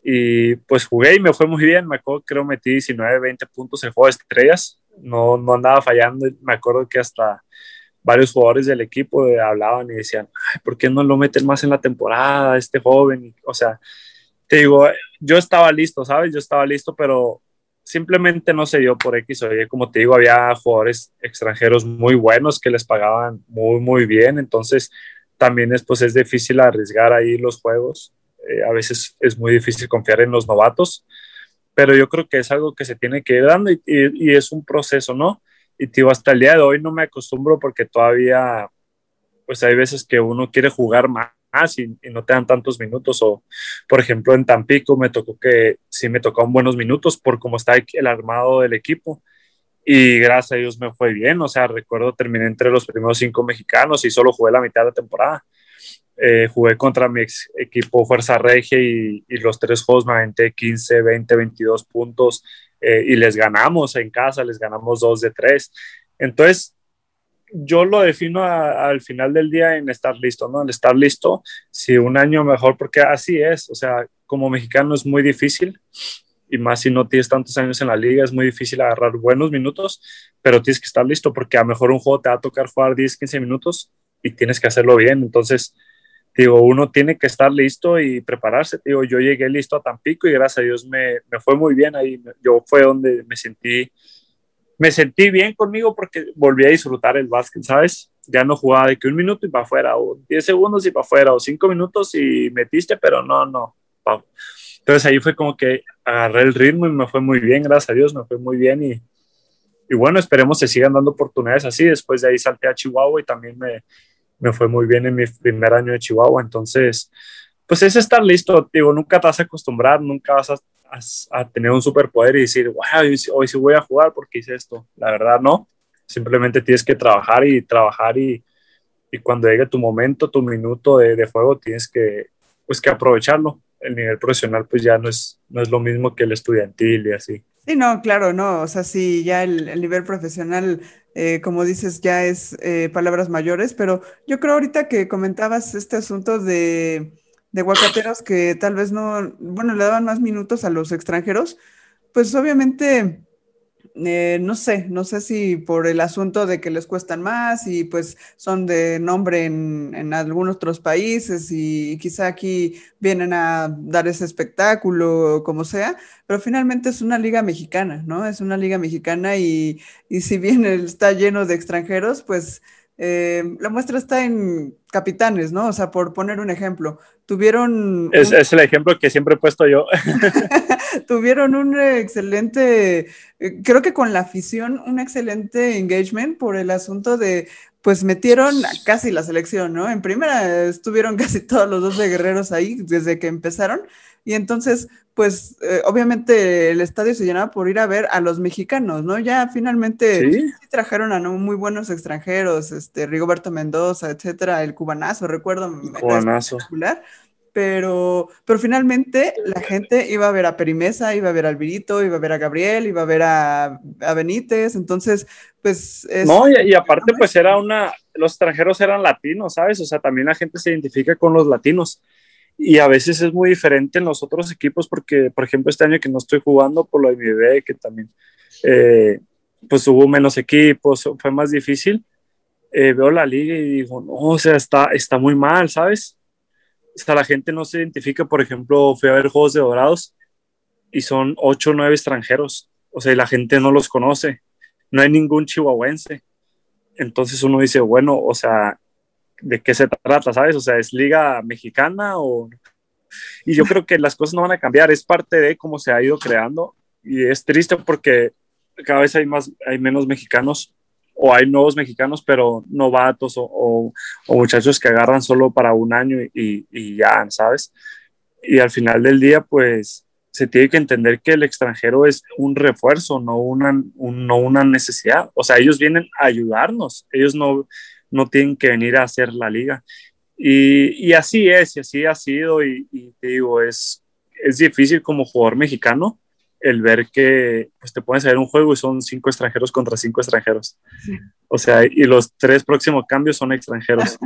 y pues jugué y me fue muy bien, me acuerdo creo metí 19, 20 puntos en el juego de estrellas, no, no andaba fallando, me acuerdo que hasta varios jugadores del equipo hablaban y decían, Ay, ¿por qué no lo meten más en la temporada, este joven? O sea, te digo, yo estaba listo, ¿sabes? Yo estaba listo, pero simplemente no se dio por X o Y. Como te digo, había jugadores extranjeros muy buenos que les pagaban muy, muy bien. Entonces, también es, pues, es difícil arriesgar ahí los juegos. Eh, a veces es muy difícil confiar en los novatos, pero yo creo que es algo que se tiene que ir dando y, y es un proceso, ¿no? Y digo, hasta el día de hoy no me acostumbro porque todavía, pues hay veces que uno quiere jugar más y, y, no te dan tantos minutos. O, por ejemplo, en Tampico me tocó que sí me tocaron buenos minutos por cómo está el armado del equipo. Y gracias a Dios me fue bien. O sea, recuerdo terminé entre los primeros cinco mexicanos y solo jugué la mitad de la temporada. Eh, jugué contra mi ex equipo Fuerza Regia y, y, los tres juegos me aventé 15, 20, 22 puntos eh, y les ganamos en casa, les ganamos dos de tres. Entonces, yo lo defino al final del día en estar listo, ¿no? En estar listo, si un año mejor, porque así es, o sea, como mexicano es muy difícil, y más si no tienes tantos años en la liga, es muy difícil agarrar buenos minutos, pero tienes que estar listo, porque a lo mejor un juego te va a tocar jugar 10, 15 minutos y tienes que hacerlo bien, entonces, digo, uno tiene que estar listo y prepararse, digo, yo llegué listo a Tampico y gracias a Dios me, me fue muy bien ahí, yo fue donde me sentí me sentí bien conmigo porque volví a disfrutar el básquet, ¿sabes? Ya no jugaba de que un minuto y para afuera, o 10 segundos y para afuera, o 5 minutos y metiste, pero no, no. Entonces ahí fue como que agarré el ritmo y me fue muy bien, gracias a Dios, me fue muy bien y, y bueno, esperemos que sigan dando oportunidades así. Después de ahí salté a Chihuahua y también me, me fue muy bien en mi primer año de Chihuahua. Entonces, pues es estar listo, digo, nunca te vas a acostumbrar, nunca vas a, a, tener un superpoder y decir, wow, hoy, sí voy a jugar porque hice esto. La verdad, no. Simplemente tienes que trabajar y trabajar y, y cuando llegue tu momento, tu minuto de, de juego, tienes que, pues, que aprovecharlo. El nivel profesional, pues ya no es, no es lo mismo que el estudiantil y así. Sí, no, claro, no. O sea, sí, ya el, nivel profesional, eh, como dices, ya es eh, palabras mayores, pero yo creo ahorita que comentabas este asunto de, de Guacateros que tal vez no, bueno, le daban más minutos a los extranjeros, pues obviamente eh, no sé, no sé si por el asunto de que les cuestan más y pues son de nombre en, algunos otros países y quizá aquí vienen a dar ese espectáculo, como sea, pero finalmente es una liga mexicana, ¿no? Es una liga mexicana y, y si bien está lleno de extranjeros, pues eh, la muestra está en capitanes, ¿no? O sea, por poner un ejemplo, tuvieron... Es, el ejemplo que siempre he puesto yo. tuvieron un excelente, eh, creo que con la afición, un excelente engagement por el asunto de, pues metieron casi la selección, ¿no? En primera estuvieron casi todos los dos de guerreros ahí desde que empezaron. Y entonces, pues eh, obviamente el estadio se llenaba por ir a ver a los mexicanos, ¿no? Ya finalmente ¿Sí? trajeron a muy buenos extranjeros, este Rigoberto Mendoza, etcétera, el cubanazo, recuerdo, cubanazo. Pero, pero finalmente la gente iba a ver a Perimesa, iba a ver a Alvirito, iba a ver a Gabriel, iba a ver a, Benítez, entonces, pues... no, y, y aparte, pues era una, los extranjeros eran latinos, ¿sabes? O sea, también la gente se identifica con los latinos y a veces es muy diferente en los otros equipos porque, por ejemplo, este año que no estoy jugando por lo de mi bebé, que también, eh, pues hubo menos equipos, fue más difícil, eh, veo la liga y digo, no, o sea, está, está muy mal, ¿sabes? O sea, la gente no se identifica, por ejemplo, fui a ver Juegos de Dorados y son ocho o nueve extranjeros, o sea, y la gente no los conoce, no hay ningún chihuahuense. Entonces uno dice, bueno, o sea, de qué se trata, ¿sabes? O sea, ¿es liga mexicana o...? Y yo creo que las cosas no van a cambiar, es parte de cómo se ha ido creando y es triste porque cada vez hay, más, hay menos mexicanos o hay nuevos mexicanos, pero novatos o, o, muchachos que agarran solo para un año y, y, ya, ¿sabes? Y al final del día, pues se tiene que entender que el extranjero es un refuerzo, no una, no una necesidad. O sea, ellos vienen a ayudarnos, ellos no, no tienen que venir a hacer la liga. Y, y así es, y así ha sido, y, te digo, es, es difícil como jugador mexicano el ver que pues, te a ver un juego y son cinco extranjeros contra cinco extranjeros. O sea, y los tres próximos cambios son extranjeros.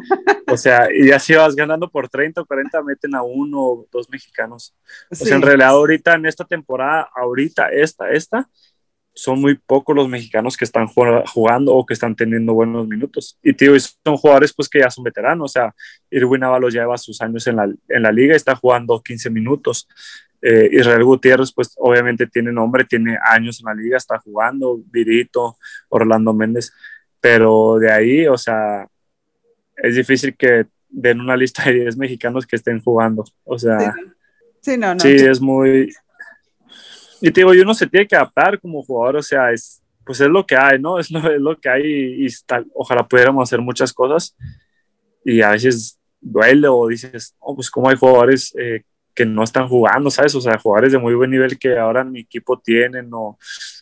O sea, y así vas ganando por 30 o 40, meten a uno o dos mexicanos. O sea, en realidad ahorita en esta temporada, ahorita, esta, esta, son muy pocos los mexicanos que están jugando o que están teniendo buenos minutos. Y tío, son jugadores pues que ya son veteranos, o sea, Irwin Ábalos ya lleva sus años en la, en la liga, está jugando 15 minutos. Eh, Israel Gutiérrez pues obviamente tiene nombre, tiene años en la liga, está jugando, Virito, Orlando Méndez, pero de ahí, o sea, es difícil que den una lista de 10 mexicanos que estén jugando, o sea, sí, no, no. sí es muy, y te digo, uno se tiene que adaptar como jugador, o sea, es, pues es lo que hay, ¿no? Es lo, es lo que hay y, ojalá pudiéramos hacer muchas cosas y a veces duele o dices, oh, pues como hay jugadores eh, que no están jugando, ¿sabes? O sea, jugadores de muy buen nivel que ahora mi equipo tienen o,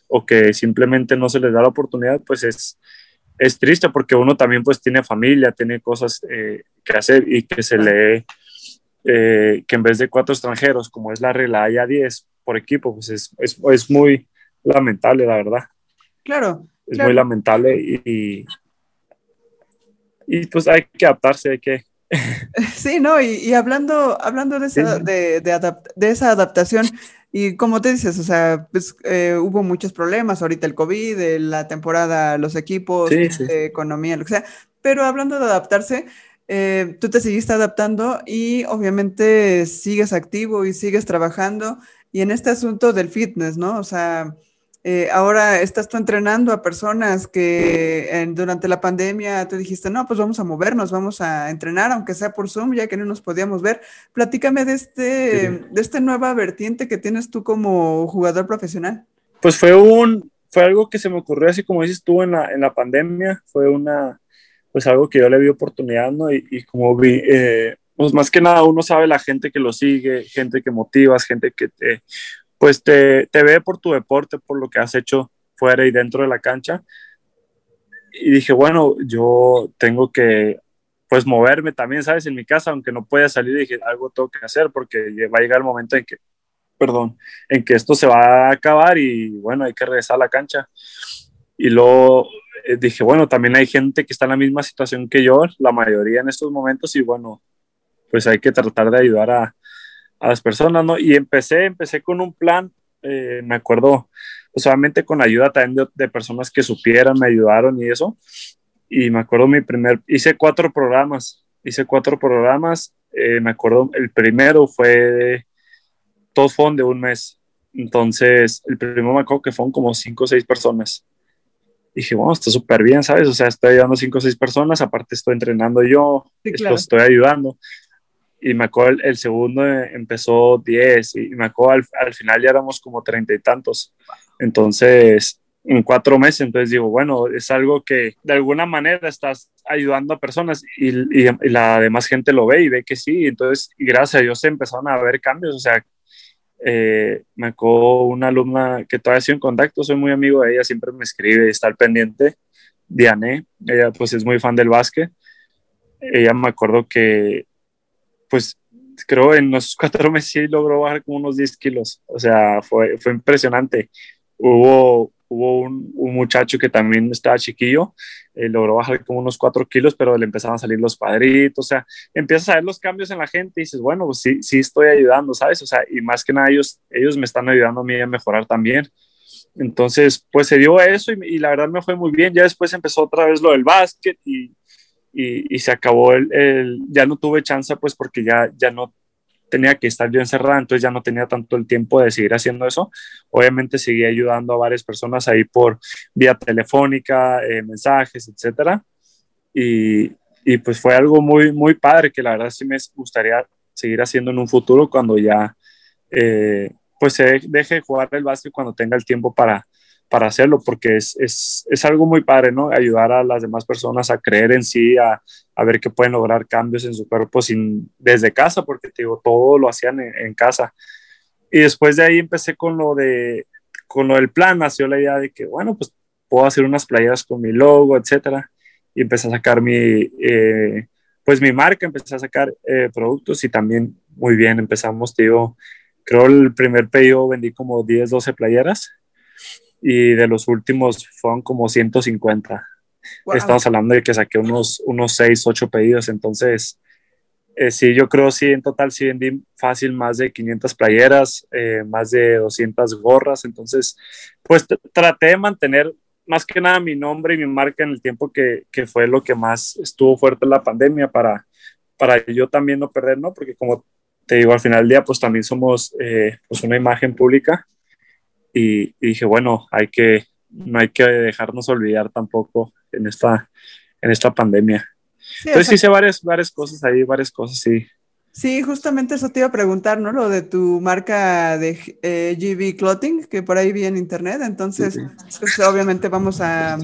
o que simplemente no se les da la oportunidad, pues es, es triste porque uno también pues tiene familia, tiene cosas eh, que hacer y que se lee, eh, que en vez de cuatro extranjeros, como es la regla, haya diez, por equipo, pues es, es, es muy lamentable, la verdad. Claro. Es muy lamentable y, y, pues hay que adaptarse, hay que... Sí, no, y, y hablando, hablando de esa, de, de, de, esa adaptación, y como te dices, o sea, pues eh, hubo muchos problemas, ahorita el COVID, la temporada, los equipos, sí, sí. economía, lo que sea, pero hablando de adaptarse, eh, tú te seguiste adaptando y obviamente sigues activo y sigues trabajando y en este asunto del fitness, ¿no? O sea, eh, ahora estás tú entrenando a personas que durante la pandemia tú dijiste, no, pues vamos a movernos, vamos a entrenar, aunque sea por Zoom, ya que no nos podíamos ver. Platícame de, este, de esta nueva vertiente que tienes tú como jugador profesional. Pues fue un, fue algo que se me ocurrió así como dices tú en la, en la pandemia, fue una, pues algo que yo le vi oportunidad, ¿no? Y, como vi, eh, pues más que nada uno sabe la gente que lo sigue, gente que motivas, gente que te, pues te, te ve por tu deporte, por lo que has hecho fuera y dentro de la cancha. Y dije, bueno, yo tengo que pues moverme también, ¿sabes? En mi casa, aunque no pueda salir, dije, algo tengo que hacer porque va a llegar el momento en que, perdón, en que esto se va a acabar y bueno, hay que regresar a la cancha. Y luego eh, dije, bueno, también hay gente que está en la misma situación que yo, la mayoría en estos momentos, y bueno, pues hay que tratar de ayudar a, a las personas, ¿no? Y empecé, empecé con un plan, eh, me acuerdo, pues solamente con ayuda también de, personas que supieran, me ayudaron y eso. Y me acuerdo mi primer, hice cuatro programas, hice cuatro programas, eh, me acuerdo, el primero fue, todos fueron de un mes. Entonces, el primero me acuerdo que fueron como cinco o seis personas. Dije, bueno, está súper bien, ¿sabes? O sea, estoy ayudando cinco o seis personas, aparte estoy entrenando yo, estoy ayudando y me acuerdo el, segundo empezó 10 y me acuerdo al, final ya éramos como treinta y tantos. Entonces, en cuatro meses, entonces digo, bueno, es algo que de alguna manera estás ayudando a personas y, la demás gente lo ve y ve que sí, entonces, y gracias a Dios se empezaron a ver cambios, o sea, eh, me acuerdo una alumna que todavía sido en contacto, soy muy amigo de ella, siempre me escribe, está al pendiente, Diane, ella pues es muy fan del básquet, ella me acuerdo que pues creo en los cuatro meses sí logró bajar como unos 10 kilos. O sea, fue, fue impresionante. Hubo, hubo un, muchacho que también estaba chiquillo, eh, logró bajar como unos 4 kilos, pero le empezaron a salir los padritos. O sea, empiezas a ver los cambios en la gente y dices, bueno, pues sí, sí estoy ayudando, ¿sabes? O sea, y más que nada ellos, ellos me están ayudando a mí a mejorar también. Entonces, pues se dio eso y, y la verdad me fue muy bien. Ya después empezó otra vez lo del básquet y y, se acabó el, ya no tuve chance pues porque ya, ya no tenía que estar yo encerrada, entonces ya no tenía tanto el tiempo de seguir haciendo eso. Obviamente seguí ayudando a varias personas ahí por vía telefónica, eh, mensajes, etcétera. Y, y, pues fue algo muy, muy padre que la verdad sí me gustaría seguir haciendo en un futuro cuando ya eh, pues se deje de jugar el básquet cuando tenga el tiempo para, para hacerlo, porque es, es, es, algo muy padre, ¿no? Ayudar a las demás personas a creer en sí, a, a ver que pueden lograr cambios en su cuerpo sin, desde casa, porque te digo, todo lo hacían en, casa. Y después de ahí empecé con lo, de, con lo del plan, nació la idea de que, bueno, pues puedo hacer unas playeras con mi logo, etcétera. Y empecé a sacar mi, eh, pues mi marca, empecé a sacar eh, productos y también muy bien empezamos, te digo, creo el primer pedido vendí como 10, 12 playeras y de los últimos fueron como 150. Estamos hablando de que saqué unos, unos 6, 8 pedidos, entonces eh, sí, yo creo sí, en total sí vendí fácil más de 500 playeras, eh, más de 200 gorras, entonces pues traté de mantener más que nada mi nombre y mi marca en el tiempo que, que fue lo que más estuvo fuerte en la pandemia para, para yo también no perder, ¿no? Porque como te digo, al final del día pues también somos eh, pues una imagen pública y, dije, bueno, hay que, no hay que dejarnos olvidar tampoco en esta, en esta pandemia. Entonces hice varias, varias cosas ahí, varias cosas, sí. Sí, justamente eso te iba a preguntar, ¿no? Lo de tu marca de eh, GB Clothing, que por ahí vi en internet. Entonces, pues, obviamente vamos a,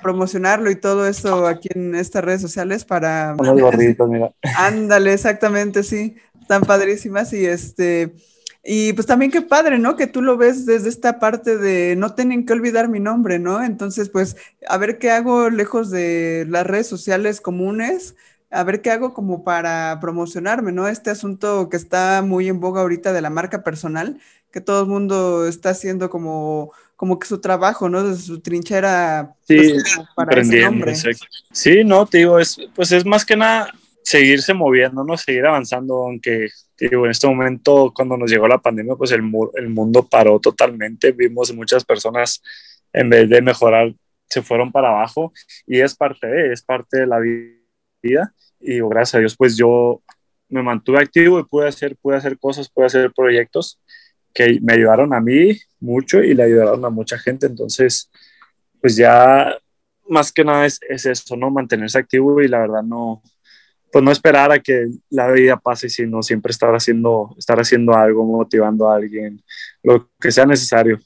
promocionarlo y todo eso aquí en estas redes sociales para... Los gorditos, mira. Ándale, exactamente, sí. Están padrísimas y este... Y pues también qué padre, ¿no? Que tú lo ves desde esta parte de no tienen que olvidar mi nombre, ¿no? Entonces, pues, a ver qué hago lejos de las redes sociales comunes, a ver qué hago como para promocionarme, ¿no? Este asunto que está muy en boga ahorita de la marca personal, que todo el mundo está haciendo como, como que su trabajo, ¿no? Desde su trinchera sí, pues, para ese nombre. Sí, no, te digo, es, pues es más que nada seguirse moviendo, ¿no? Seguir avanzando, aunque digo, en este momento cuando nos llegó la pandemia, pues el, el mundo paró totalmente, vimos muchas personas en vez de mejorar se fueron para abajo y es parte de, es parte de la vida y gracias a Dios pues yo me mantuve activo y pude hacer, pude hacer cosas, pude hacer proyectos que me ayudaron a mí mucho y le ayudaron a mucha gente. Entonces, pues ya más que nada es, es eso, ¿no? Mantenerse activo y la verdad no, pues no esperar a que la vida pase, sino siempre estar haciendo, estar haciendo algo, motivando a alguien, lo que sea necesario.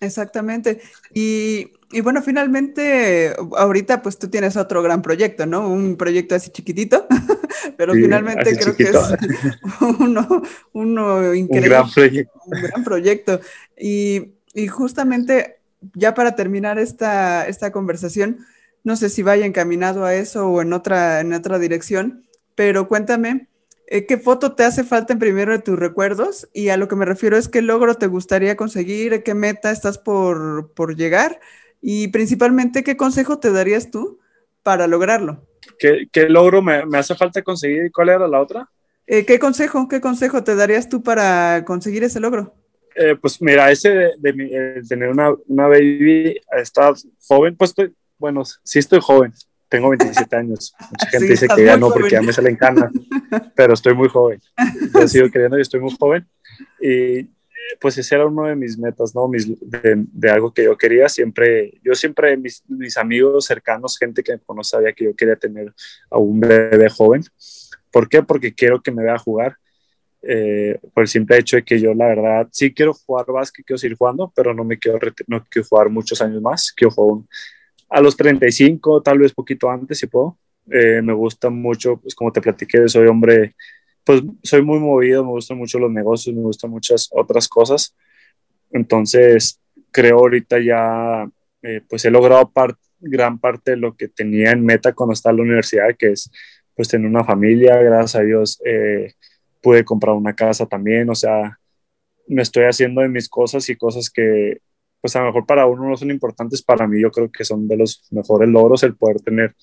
Exactamente. Y, y, bueno, finalmente, ahorita pues tú tienes otro gran proyecto, ¿no? Un proyecto así chiquitito, pero finalmente creo que es uno, uno increíble. Un gran proyecto. Un gran proyecto. Y, y justamente, ya para terminar esta, esta conversación, no sé si vaya encaminado a eso o en otra, en otra dirección, pero cuéntame, eh, ¿qué foto te hace falta en primero de tus recuerdos? Y a lo que me refiero es qué logro te gustaría conseguir, qué meta estás por, llegar y principalmente qué consejo te darías tú para lograrlo. ¿Qué, logro me, hace falta conseguir? ¿Cuál era la otra? Eh, ¿Qué consejo, qué consejo te darías tú para conseguir ese logro? Eh, pues mira, ese de, tener una, una baby, estar joven, pues bueno, sí estoy joven, tengo 27 años. Mucha gente dice que ya no porque ya me sale en cana, pero estoy muy joven. Yo sigo creyendo y estoy muy joven. Y pues ese era uno de mis metas, ¿no? Mis, de, algo que yo quería. Siempre, yo siempre, mis, mis amigos cercanos, gente que me conoce, sabía que yo quería tener a un bebé joven. ¿Por qué? Porque quiero que me vea jugar. Eh, por el simple hecho de que yo, la verdad, sí quiero jugar básquet, quiero seguir jugando, pero no me quiero, no quiero jugar muchos años más. Quiero jugar un, a los 35, tal vez poquito antes, si puedo. Eh, me gusta mucho, pues como te platiqué, soy hombre, pues soy muy movido, me gustan mucho los negocios, me gustan muchas otras cosas. Entonces, creo ahorita ya, eh, pues he logrado gran parte de lo que tenía en meta cuando estaba en la universidad, que es pues tener una familia, gracias a Dios eh, pude comprar una casa también, o sea, me estoy haciendo de mis cosas y cosas que pues a lo mejor para uno no son importantes, para mí yo creo que son de los mejores logros el poder tener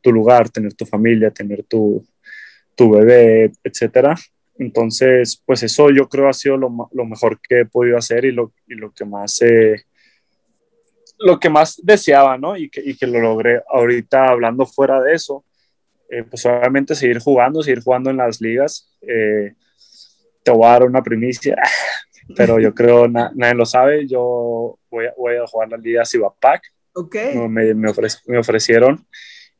tu lugar, tener tu familia, tener tu, tu bebé, etcétera. Entonces, pues eso yo creo ha sido lo, lo mejor que he podido hacer y lo, y lo que más eh, lo que más deseaba, ¿no? Y que, y que, lo logré ahorita hablando fuera de eso, eh, pues obviamente seguir jugando, seguir jugando en las ligas. Eh, te voy a dar una primicia pero yo creo nadie lo sabe. Yo voy a, voy a jugar la Liga Cibapac. Okay. Me, me, me, ofrecieron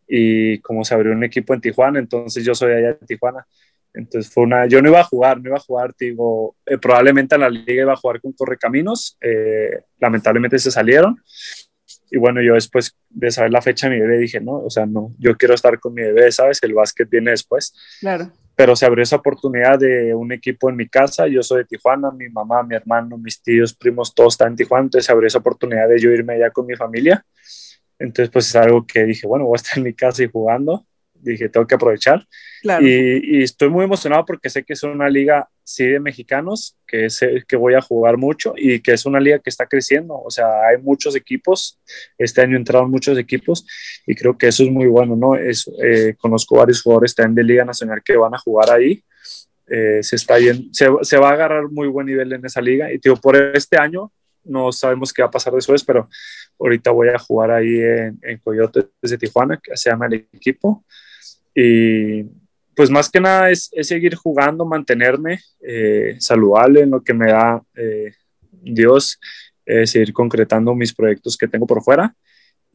y como se abrió un equipo en Tijuana, entonces yo soy allá de Tijuana. Entonces fue una, yo no iba a jugar, no iba a jugar, digo, eh, probablemente en la liga iba a jugar con Correcaminos, eh, lamentablemente se salieron. Y bueno, yo después de saber la fecha de mi bebé dije, no, o sea, no, yo quiero estar con mi bebé, ¿sabes? El básquet viene después. Claro pero se abrió esa oportunidad de un equipo en mi casa. Yo soy de Tijuana, mi mamá, mi hermano, mis tíos, primos, todos están en Tijuana. Entonces se abrió esa oportunidad de yo irme allá con mi familia. Entonces, pues es algo que dije, bueno, voy a estar en mi casa y jugando dije, tengo que aprovechar. Y, estoy muy emocionado porque sé que es una liga, sí, de mexicanos, que, sé que voy a jugar mucho y que es una liga que está creciendo. O sea, hay muchos equipos, este año entraron muchos equipos y creo que eso es muy bueno, ¿no? Es, eh, conozco varios jugadores también de Liga Nacional que van a jugar ahí. Eh, se, está bien, se, se, va a agarrar muy buen nivel en esa liga y digo, por este año no sabemos qué va a pasar después, pero ahorita voy a jugar ahí en, en Coyotes de Tijuana, que se llama el equipo. Y pues más que nada es, seguir jugando, mantenerme eh, saludable en lo que me da eh, Dios, seguir concretando mis proyectos que tengo por fuera.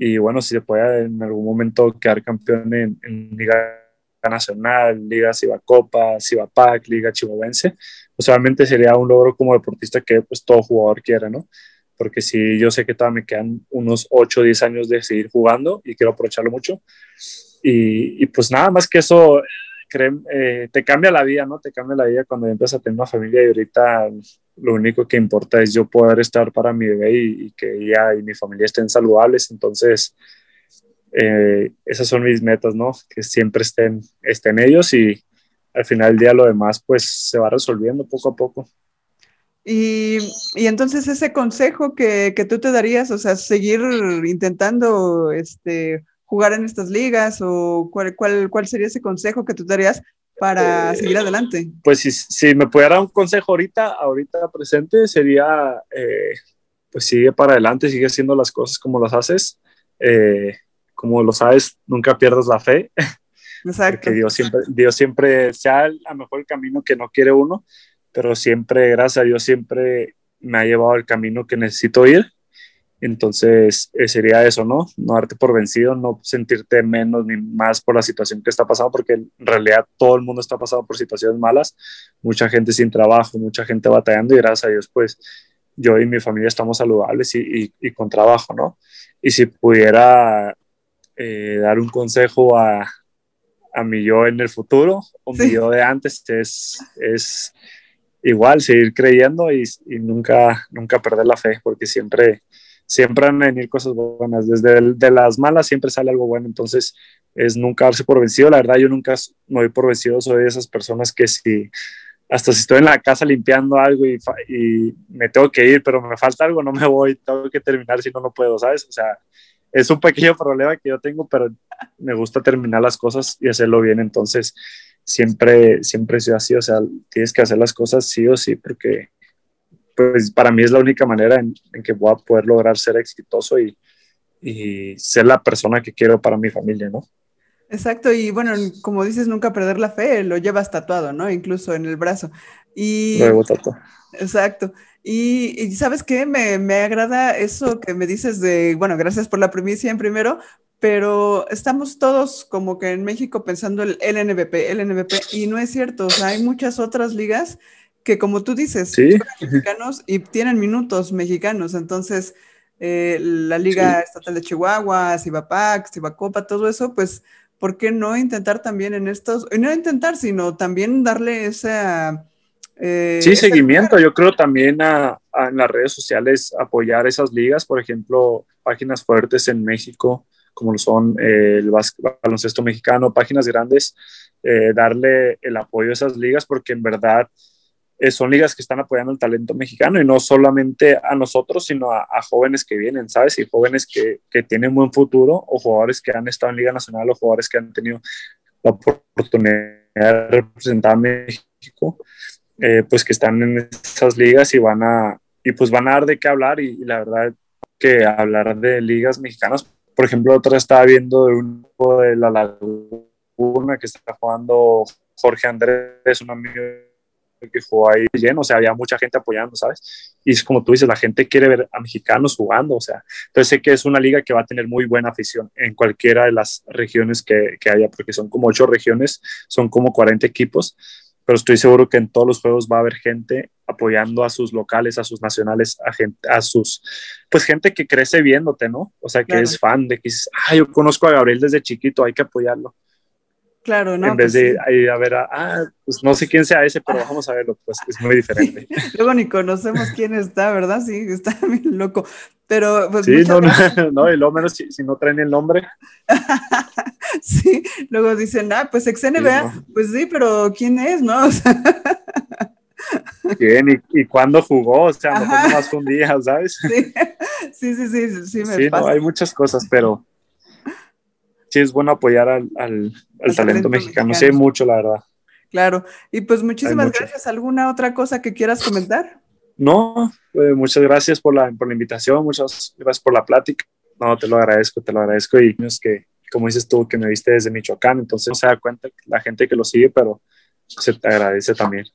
Y bueno, si se puede en algún momento quedar campeón en, Liga Nacional, Liga Cibacopa, Cibapac, Liga Chihuahuense, pues obviamente sería un logro como deportista que pues todo jugador quiera, ¿no? Porque si yo sé que todavía me quedan unos 8 o 10 años de seguir jugando y quiero aprovecharlo mucho, y, pues nada más que eso, eh, te cambia la vida, ¿no? Te cambia la vida cuando empiezas a tener una familia y ahorita lo único que importa es yo poder estar para mi bebé y, que ella y mi familia estén saludables. Entonces, eh, esas son mis metas, ¿no? Que siempre estén, estén ellos y al final del día lo demás pues se va resolviendo poco a poco. Y, y, entonces ese consejo que, que, tú te darías, o sea, seguir intentando este, jugar en estas ligas o cuál, cuál, cuál sería ese consejo que tú darías para eh, seguir adelante? Pues si, si, me pudiera dar un consejo ahorita, ahorita presente, sería, eh, pues sigue para adelante, sigue haciendo las cosas como las haces. Eh, como lo sabes, nunca pierdas la fe. Exacto. Porque Dios siempre, Dios siempre sea a lo mejor el camino que no quiere uno, pero siempre, gracias a Dios, siempre me ha llevado al camino que necesito ir. Entonces, eh, sería eso, ¿no? No darte por vencido, no sentirte menos ni más por la situación que está pasando, porque en realidad todo el mundo está pasando por situaciones malas, mucha gente sin trabajo, mucha gente batallando y gracias a Dios, pues yo y mi familia estamos saludables y, y, con trabajo, ¿no? Y si pudiera eh, dar un consejo a, a mi yo en el futuro o mi yo de antes, es, es igual seguir creyendo y, y, nunca, nunca perder la fe, porque siempre, siempre van a venir cosas buenas. Desde de las malas siempre sale algo bueno, entonces es nunca darse por vencido. La verdad, yo nunca me doy por vencido, soy de esas personas que si, hasta si estoy en la casa limpiando algo y, y me tengo que ir, pero me falta algo, no me voy, tengo que terminar si no, no puedo, ¿sabes? O sea, es un pequeño problema que yo tengo, pero me gusta terminar las cosas y hacerlo bien, entonces siempre, siempre he sido así, o sea, tienes que hacer las cosas sí o sí, porque pues para mí es la única manera en, que voy a poder lograr ser exitoso y, y, ser la persona que quiero para mi familia, ¿no? Exacto, y bueno, como dices, nunca perder la fe, lo llevas tatuado, ¿no? Incluso en el brazo. Y... Luego tatuado. Exacto. Y, ¿sabes qué? Me, me, agrada eso que me dices de, bueno, gracias por la primicia en primero, pero estamos todos como que en México pensando el LNBP, el NBP, y no es cierto, o sea, hay muchas otras ligas que como tú dices, ¿Sí? son mexicanos y tienen minutos mexicanos, entonces eh, la Liga Estatal de Chihuahua, Cibapac, Cibacopa, todo eso, pues, ¿por qué no intentar también en estos, y no intentar, sino también darle esa... Eh, sí, seguimiento, yo creo también a, en las redes sociales apoyar esas ligas, por ejemplo, páginas fuertes en México, como lo son eh, el baloncesto mexicano, páginas grandes, eh, darle el apoyo a esas ligas porque en verdad eh, son ligas que están apoyando el talento mexicano y no solamente a nosotros, sino a, jóvenes que vienen, ¿sabes? Y jóvenes que, que, tienen buen futuro o jugadores que han estado en Liga Nacional o jugadores que han tenido la oportunidad de representar a México, pues que están en esas ligas y van a, y pues van a dar de qué hablar y, y la verdad que hablar de ligas mexicanas por ejemplo, otra estaba viendo de un de la Laguna que está jugando Jorge Andrés, un amigo que jugó ahí lleno, o sea, había mucha gente apoyando, ¿sabes? Y es como tú dices, la gente quiere ver a mexicanos jugando, o sea, entonces sé que es una liga que va a tener muy buena afición en cualquiera de las regiones que, que haya, porque son como ocho regiones, son como 40 equipos, pero estoy seguro que en todos los juegos va a haber gente apoyando a sus locales, a sus nacionales, a, gente, a sus, pues gente que crece viéndote, ¿no? O sea, que es fan de que dices, ah, yo conozco a Gabriel desde chiquito, hay que apoyarlo. Claro, ¿no? En vez pues de ir a ver a, ah, pues no sé quién sea ese, pero vamos a verlo, pues es muy diferente. Luego ni conocemos quién está, ¿verdad? Sí, está bien loco. Pero pues. Sí, no, no, no, y luego menos si, si no traen el nombre. sí, luego dicen, ah, pues ex NBA, pues sí, pero ¿quién es, no? ¿Quién y, cuándo jugó? O sea, no fue más un día, ¿sabes? Sí, sí, sí, sí, sí, me sí No, hay muchas cosas, pero sí es bueno apoyar al, al, talento, mexicano. Sí, hay mucho, la verdad. Claro, y pues muchísimas gracias. ¿Alguna otra cosa que quieras comentar? No, pues, muchas gracias por la, por la invitación, muchas gracias por la plática. No, te lo agradezco, te lo agradezco. Y es que, como dices tú, que me viste desde Michoacán, entonces no se da cuenta la gente que lo sigue, pero se te agradece también.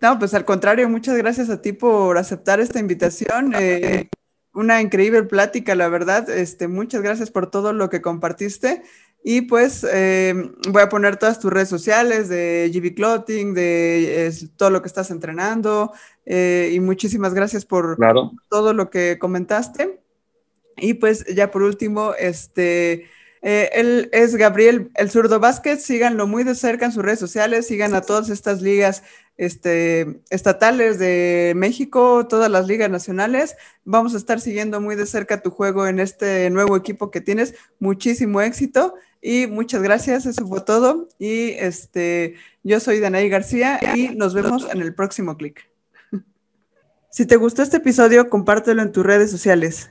No, pues al contrario, muchas gracias a ti por aceptar esta invitación. Eh, una increíble plática, la verdad. Este, muchas gracias por todo lo que compartiste. Y pues eh, voy a poner todas tus redes sociales de GB Clothing, de todo lo que estás entrenando. Eh, y muchísimas gracias por todo lo que comentaste. Y pues ya por último, este, eh, él es Gabriel El Zurdo Vázquez, síganlo muy de cerca en sus redes sociales, sigan a todas estas ligas este, estatales de México, todas las ligas nacionales. Vamos a estar siguiendo muy de cerca tu juego en este nuevo equipo que tienes. Muchísimo éxito y muchas gracias. Eso fue todo. Y este, yo soy Danaí García y nos vemos en el próximo clic. Si te gustó este episodio, compártelo en tus redes sociales.